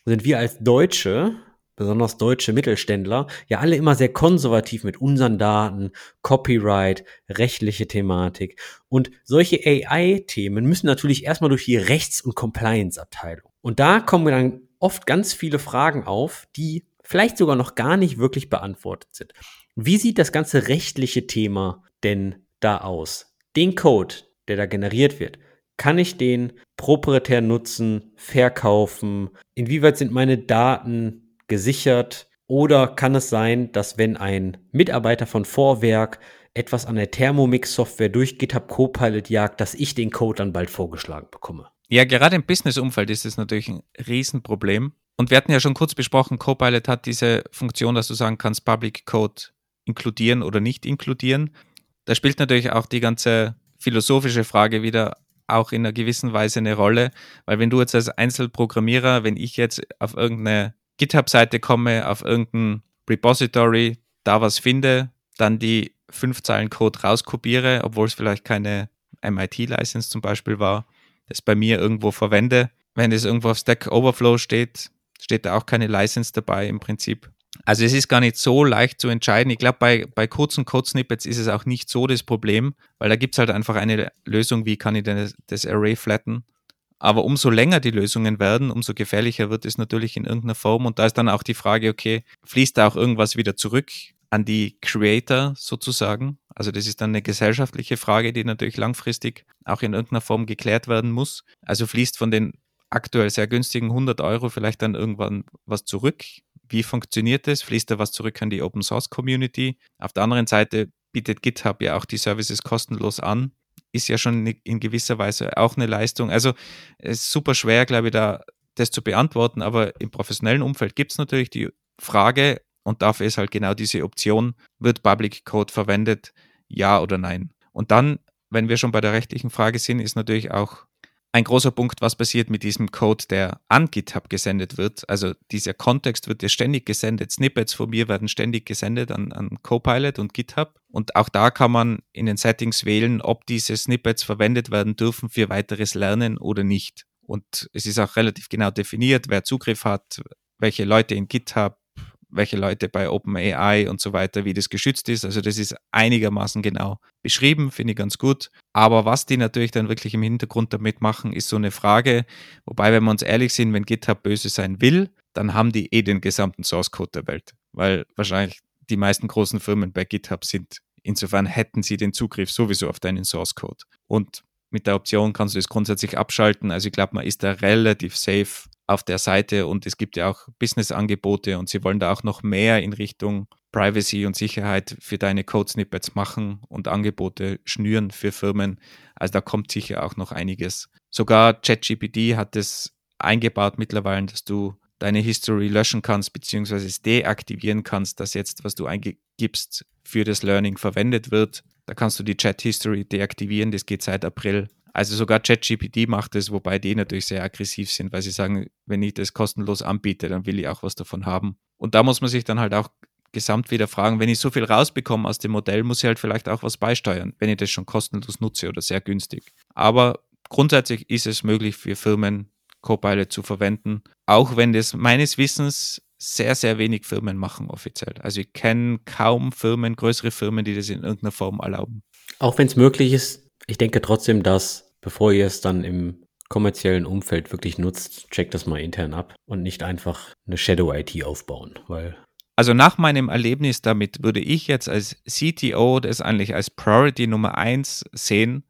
sind wir als Deutsche besonders deutsche Mittelständler, ja alle immer sehr konservativ mit unseren Daten, Copyright, rechtliche Thematik. Und solche AI-Themen müssen natürlich erstmal durch die Rechts- und Compliance-Abteilung. Und da kommen dann oft ganz viele Fragen auf, die vielleicht sogar noch gar nicht wirklich beantwortet sind. Wie sieht das ganze rechtliche Thema denn da aus? Den Code, der da generiert wird, kann ich den proprietär nutzen, verkaufen? Inwieweit sind meine Daten gesichert? Oder kann es sein, dass wenn ein Mitarbeiter von Vorwerk etwas an der Thermomix-Software durch GitHub Copilot jagt, dass ich den Code dann bald vorgeschlagen bekomme? Ja, gerade im Business-Umfeld ist das natürlich ein Riesenproblem. Und wir hatten ja schon kurz besprochen, Copilot hat diese Funktion, dass du sagen kannst, Public Code inkludieren oder nicht inkludieren. Da spielt natürlich auch die ganze philosophische Frage wieder auch in einer gewissen Weise eine Rolle, weil wenn du jetzt als Einzelprogrammierer, wenn ich jetzt auf irgendeine GitHub-Seite komme, auf irgendein Repository, da was finde, dann die fünf Zeilen Code rauskopiere, obwohl es vielleicht keine MIT-License zum Beispiel war, das bei mir irgendwo verwende. Wenn es irgendwo auf Stack Overflow steht, steht da auch keine License dabei im Prinzip. Also es ist gar nicht so leicht zu entscheiden. Ich glaube, bei, bei kurzen Code-Snippets ist es auch nicht so das Problem, weil da gibt es halt einfach eine Lösung, wie kann ich denn das, das Array flatten. Aber umso länger die Lösungen werden, umso gefährlicher wird es natürlich in irgendeiner Form. Und da ist dann auch die Frage, okay, fließt da auch irgendwas wieder zurück an die Creator sozusagen? Also das ist dann eine gesellschaftliche Frage, die natürlich langfristig auch in irgendeiner Form geklärt werden muss. Also fließt von den aktuell sehr günstigen 100 Euro vielleicht dann irgendwann was zurück? Wie funktioniert das? Fließt da was zurück an die Open Source Community? Auf der anderen Seite bietet GitHub ja auch die Services kostenlos an ist ja schon in gewisser Weise auch eine Leistung. Also es ist super schwer, glaube ich, da das zu beantworten, aber im professionellen Umfeld gibt es natürlich die Frage, und dafür ist halt genau diese Option, wird Public Code verwendet, ja oder nein? Und dann, wenn wir schon bei der rechtlichen Frage sind, ist natürlich auch ein großer Punkt, was passiert mit diesem Code, der an GitHub gesendet wird. Also dieser Kontext wird ja ständig gesendet. Snippets von mir werden ständig gesendet an, an Copilot und GitHub. Und auch da kann man in den Settings wählen, ob diese Snippets verwendet werden dürfen für weiteres Lernen oder nicht. Und es ist auch relativ genau definiert, wer Zugriff hat, welche Leute in GitHub welche Leute bei OpenAI und so weiter, wie das geschützt ist. Also das ist einigermaßen genau beschrieben, finde ich ganz gut. Aber was die natürlich dann wirklich im Hintergrund damit machen, ist so eine Frage. Wobei, wenn wir uns ehrlich sind, wenn GitHub böse sein will, dann haben die eh den gesamten Source Code der Welt, weil wahrscheinlich die meisten großen Firmen bei GitHub sind. Insofern hätten sie den Zugriff sowieso auf deinen Source Code. Und mit der Option kannst du es grundsätzlich abschalten. Also ich glaube, man ist da relativ safe auf der Seite und es gibt ja auch Business-Angebote und sie wollen da auch noch mehr in Richtung Privacy und Sicherheit für deine Code-Snippets machen und Angebote schnüren für Firmen. Also da kommt sicher auch noch einiges. Sogar ChatGPT hat es eingebaut mittlerweile, dass du deine History löschen kannst, beziehungsweise es deaktivieren kannst, dass jetzt, was du eingibst, für das Learning verwendet wird. Da kannst du die Chat-History deaktivieren, das geht seit April. Also sogar ChatGPT macht es, wobei die natürlich sehr aggressiv sind, weil sie sagen, wenn ich das kostenlos anbiete, dann will ich auch was davon haben. Und da muss man sich dann halt auch gesamt wieder fragen, wenn ich so viel rausbekomme aus dem Modell, muss ich halt vielleicht auch was beisteuern, wenn ich das schon kostenlos nutze oder sehr günstig. Aber grundsätzlich ist es möglich für Firmen, Copilot zu verwenden, auch wenn das meines Wissens sehr, sehr wenig Firmen machen offiziell. Also ich kenne kaum Firmen, größere Firmen, die das in irgendeiner Form erlauben. Auch wenn es möglich ist, ich denke trotzdem, dass bevor ihr es dann im kommerziellen Umfeld wirklich nutzt, checkt das mal intern ab und nicht einfach eine Shadow-IT aufbauen, weil also nach meinem Erlebnis damit würde ich jetzt als CTO das eigentlich als Priority Nummer eins sehen,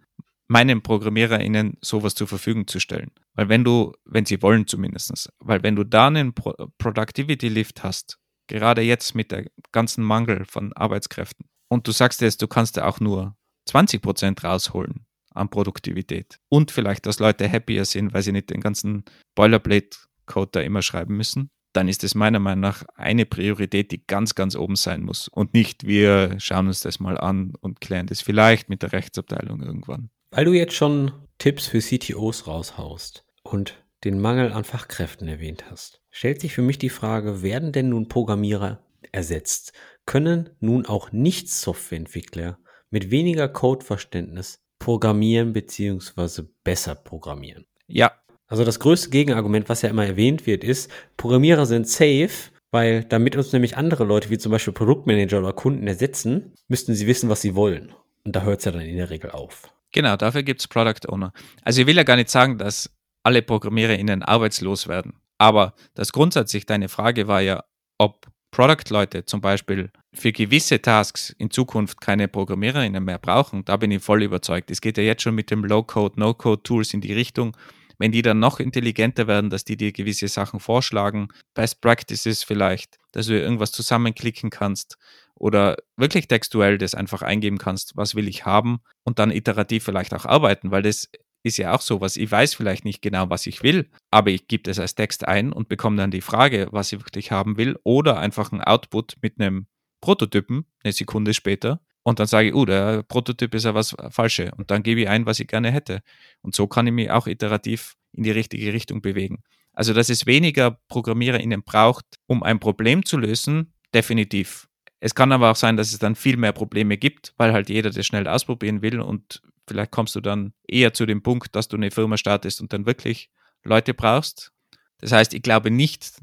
meinen ProgrammiererInnen sowas zur Verfügung zu stellen. Weil wenn du, wenn sie wollen zumindest, weil wenn du da einen Pro Productivity Lift hast, gerade jetzt mit der ganzen Mangel von Arbeitskräften, und du sagst jetzt, du kannst ja auch nur 20 Prozent rausholen an Produktivität und vielleicht, dass Leute happier sind, weil sie nicht den ganzen Boilerplate-Code da immer schreiben müssen, dann ist es meiner Meinung nach eine Priorität, die ganz, ganz oben sein muss und nicht wir schauen uns das mal an und klären das vielleicht mit der Rechtsabteilung irgendwann. Weil du jetzt schon Tipps für CTOs raushaust und den Mangel an Fachkräften erwähnt hast, stellt sich für mich die Frage, werden denn nun Programmierer ersetzt? Können nun auch Nicht-Softwareentwickler mit weniger Codeverständnis programmieren bzw. besser programmieren? Ja, also das größte Gegenargument, was ja immer erwähnt wird, ist, Programmierer sind safe, weil damit uns nämlich andere Leute wie zum Beispiel Produktmanager oder Kunden ersetzen, müssten sie wissen, was sie wollen. Und da hört es ja dann in der Regel auf. Genau, dafür gibt es Product Owner. Also ich will ja gar nicht sagen, dass alle ProgrammiererInnen arbeitslos werden. Aber das grundsätzlich deine Frage war ja, ob Product-Leute zum Beispiel für gewisse Tasks in Zukunft keine ProgrammiererInnen mehr brauchen. Da bin ich voll überzeugt. Es geht ja jetzt schon mit dem Low-Code, No-Code-Tools in die Richtung, wenn die dann noch intelligenter werden, dass die dir gewisse Sachen vorschlagen, Best Practices vielleicht, dass du irgendwas zusammenklicken kannst oder wirklich textuell das einfach eingeben kannst, was will ich haben und dann iterativ vielleicht auch arbeiten, weil das ist ja auch so was. Ich weiß vielleicht nicht genau, was ich will, aber ich gebe das als Text ein und bekomme dann die Frage, was ich wirklich haben will oder einfach ein Output mit einem Prototypen eine Sekunde später und dann sage ich, oh, der Prototyp ist ja was Falsche. Und dann gebe ich ein, was ich gerne hätte. Und so kann ich mich auch iterativ in die richtige Richtung bewegen. Also, dass es weniger ProgrammiererInnen braucht, um ein Problem zu lösen, definitiv. Es kann aber auch sein, dass es dann viel mehr Probleme gibt, weil halt jeder das schnell ausprobieren will und vielleicht kommst du dann eher zu dem Punkt, dass du eine Firma startest und dann wirklich Leute brauchst. Das heißt, ich glaube nicht,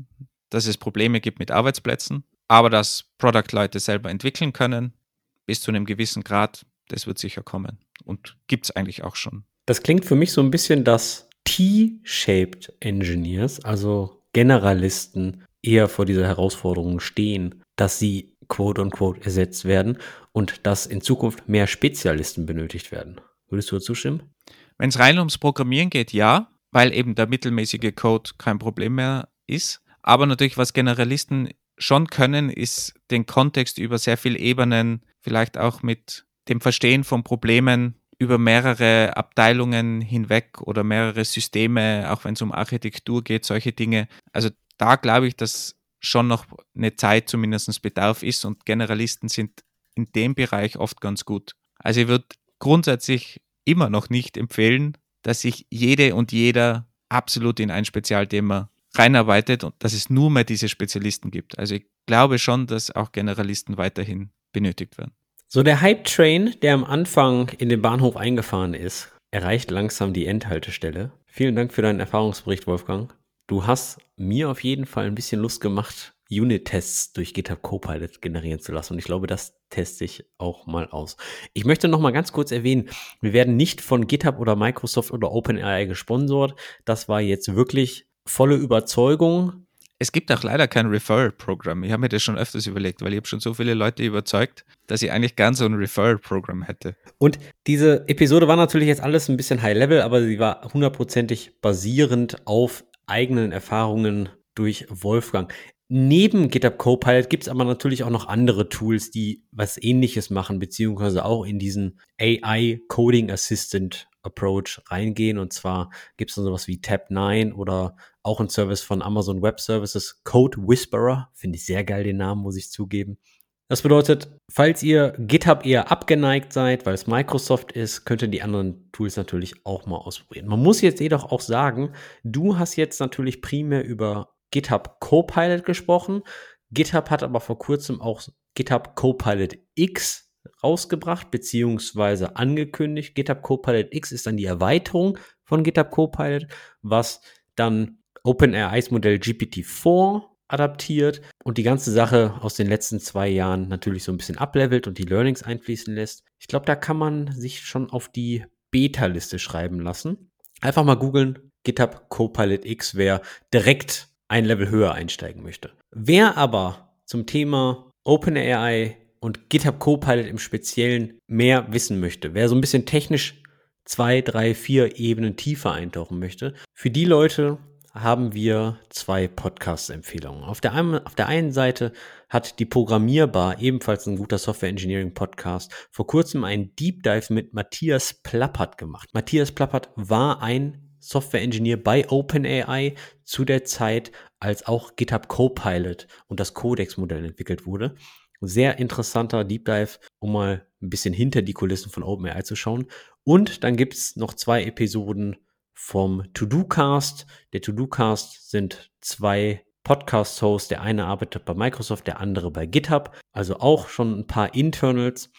dass es Probleme gibt mit Arbeitsplätzen, aber dass Product-Leute selber entwickeln können, bis zu einem gewissen Grad, das wird sicher kommen. Und gibt es eigentlich auch schon. Das klingt für mich so ein bisschen, dass T-shaped Engineers, also Generalisten, eher vor dieser Herausforderung stehen, dass sie quote unquote ersetzt werden und dass in Zukunft mehr Spezialisten benötigt werden. Würdest du dazu stimmen? Wenn es rein ums Programmieren geht, ja, weil eben der mittelmäßige Code kein Problem mehr ist. Aber natürlich, was Generalisten schon können, ist den Kontext über sehr viele Ebenen, vielleicht auch mit dem Verstehen von Problemen über mehrere Abteilungen hinweg oder mehrere Systeme, auch wenn es um Architektur geht, solche Dinge. Also da glaube ich, dass schon noch eine Zeit zumindest Bedarf ist und Generalisten sind in dem Bereich oft ganz gut. Also ich würde grundsätzlich immer noch nicht empfehlen, dass sich jede und jeder absolut in ein Spezialthema reinarbeitet und dass es nur mehr diese Spezialisten gibt. Also ich glaube schon, dass auch Generalisten weiterhin benötigt werden. So, der Hype-Train, der am Anfang in den Bahnhof eingefahren ist, erreicht langsam die Endhaltestelle. Vielen Dank für deinen Erfahrungsbericht, Wolfgang. Du hast mir auf jeden Fall ein bisschen Lust gemacht, Unit-Tests durch GitHub Copilot generieren zu lassen. Und ich glaube, das teste ich auch mal aus. Ich möchte noch mal ganz kurz erwähnen, wir werden nicht von GitHub oder Microsoft oder OpenAI gesponsert. Das war jetzt wirklich volle Überzeugung. Es gibt auch leider kein Referral-Programm. Ich habe mir das schon öfters überlegt, weil ich habe schon so viele Leute überzeugt, dass ich eigentlich gern so ein Referral-Programm hätte. Und diese Episode war natürlich jetzt alles ein bisschen High-Level, aber sie war hundertprozentig basierend auf eigenen Erfahrungen durch Wolfgang. Neben GitHub Copilot gibt es aber natürlich auch noch andere Tools, die was ähnliches machen, beziehungsweise auch in diesen AI Coding Assistant Approach reingehen. Und zwar gibt es dann sowas wie Tab9 oder auch ein Service von Amazon Web Services, Code Whisperer. Finde ich sehr geil, den Namen, muss ich zugeben. Das bedeutet, falls ihr GitHub eher abgeneigt seid, weil es Microsoft ist, könnt ihr die anderen Tools natürlich auch mal ausprobieren. Man muss jetzt jedoch auch sagen, du hast jetzt natürlich primär über GitHub Copilot gesprochen. GitHub hat aber vor kurzem auch GitHub Copilot X rausgebracht, beziehungsweise angekündigt. GitHub Copilot X ist dann die Erweiterung von GitHub Copilot, was dann OpenAIs Modell GPT-4 adaptiert und die ganze Sache aus den letzten zwei Jahren natürlich so ein bisschen ablevelt und die Learnings einfließen lässt. Ich glaube, da kann man sich schon auf die Beta-Liste schreiben lassen. Einfach mal googeln, GitHub Copilot X, wer direkt ein Level höher einsteigen möchte. Wer aber zum Thema OpenAI und GitHub Copilot im Speziellen mehr wissen möchte, wer so ein bisschen technisch zwei, drei, vier Ebenen tiefer eintauchen möchte, für die Leute haben wir zwei Podcast-Empfehlungen. Auf der, einen, auf der einen Seite hat die Programmierbar, ebenfalls ein guter Software Engineering Podcast, vor kurzem einen Deep Dive mit Matthias Plappert gemacht. Matthias Plappert war ein Software Engineer bei OpenAI zu der Zeit, als auch GitHub Copilot und das Codex-Modell entwickelt wurde. Sehr interessanter Deep Dive, um mal ein bisschen hinter die Kulissen von OpenAI zu schauen. Und dann gibt es noch zwei Episoden vom To-Do-Cast. Der To-Do-Cast sind zwei Podcast-Hosts. Der eine arbeitet bei Microsoft, der andere bei GitHub. Also auch schon ein paar Internals.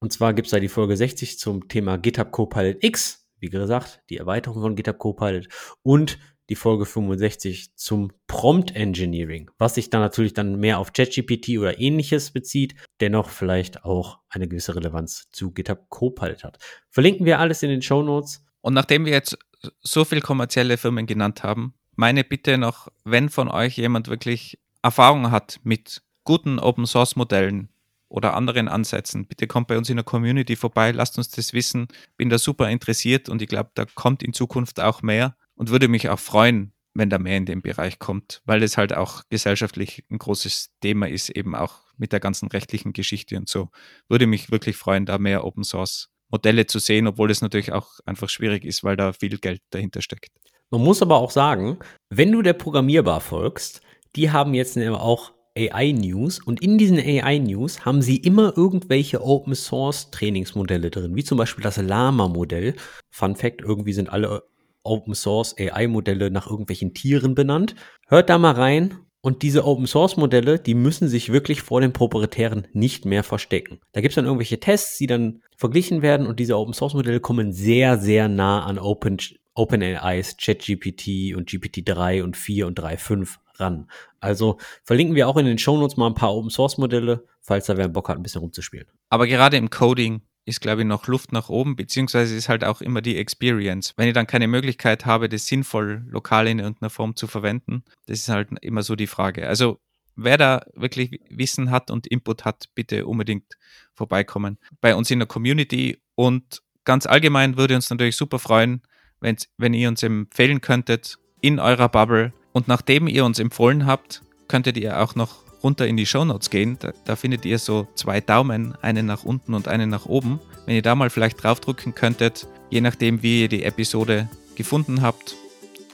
Und zwar gibt es da die Folge 60 zum Thema GitHub Copilot X. Wie gesagt, die Erweiterung von GitHub Copilot. Und die Folge 65 zum Prompt Engineering, was sich dann natürlich dann mehr auf ChatGPT oder ähnliches bezieht, dennoch vielleicht auch eine gewisse Relevanz zu GitHub Copilot hat. Verlinken wir alles in den Show Notes. Und nachdem wir jetzt so viele kommerzielle Firmen genannt haben, meine Bitte noch, wenn von euch jemand wirklich Erfahrung hat mit guten Open Source Modellen oder anderen Ansätzen, bitte kommt bei uns in der Community vorbei, lasst uns das wissen. Bin da super interessiert und ich glaube, da kommt in Zukunft auch mehr und würde mich auch freuen, wenn da mehr in den Bereich kommt, weil es halt auch gesellschaftlich ein großes Thema ist, eben auch mit der ganzen rechtlichen Geschichte und so. Würde mich wirklich freuen, da mehr Open Source Modelle zu sehen, obwohl es natürlich auch einfach schwierig ist, weil da viel Geld dahinter steckt. Man muss aber auch sagen, wenn du der Programmierbar folgst, die haben jetzt auch AI News und in diesen AI News haben sie immer irgendwelche Open Source Trainingsmodelle drin, wie zum Beispiel das Lama Modell. Fun Fact, irgendwie sind alle Open Source AI Modelle nach irgendwelchen Tieren benannt. Hört da mal rein und diese Open Source Modelle, die müssen sich wirklich vor den proprietären nicht mehr verstecken. Da gibt es dann irgendwelche Tests, die dann verglichen werden und diese Open Source Modelle kommen sehr, sehr nah an Open, OpenAIs ChatGPT und GPT-3 und 4 und 3.5 ran. Also verlinken wir auch in den Shownotes mal ein paar Open Source Modelle, falls da wer Bock hat, ein bisschen rumzuspielen. Aber gerade im Coding ist, glaube ich, noch Luft nach oben, beziehungsweise ist halt auch immer die Experience. Wenn ich dann keine Möglichkeit habe, das sinnvoll lokal in irgendeiner Form zu verwenden, das ist halt immer so die Frage. Also wer da wirklich Wissen hat und Input hat, bitte unbedingt vorbeikommen bei uns in der Community. Und ganz allgemein würde uns natürlich super freuen, wenn ihr uns empfehlen könntet in eurer Bubble. Und nachdem ihr uns empfohlen habt, könntet ihr auch noch runter in die Shownotes gehen. Da, da, findet ihr so zwei Daumen, einen nach unten und einen nach oben. Wenn ihr da mal vielleicht draufdrücken könntet, je nachdem, wie ihr die Episode gefunden habt,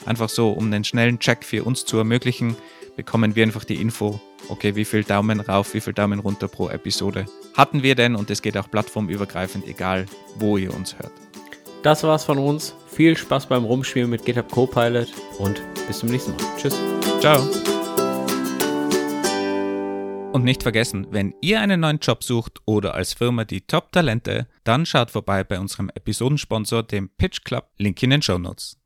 einfach so, um einen schnellen Check für uns zu ermöglichen, bekommen wir einfach die Info, okay, wie viel Daumen rauf, wie viel Daumen runter pro Episode hatten wir denn und es geht auch plattformübergreifend, egal wo ihr uns hört. Das war's von uns. Viel Spaß beim Rumspielen mit GitHub Copilot und bis zum nächsten Mal. Tschüss. Ciao. Und nicht vergessen, wenn ihr einen neuen Job sucht oder als Firma die Top-Talente, dann schaut vorbei bei unserem Episodensponsor, dem Pitch Club. Link in den Show Notes.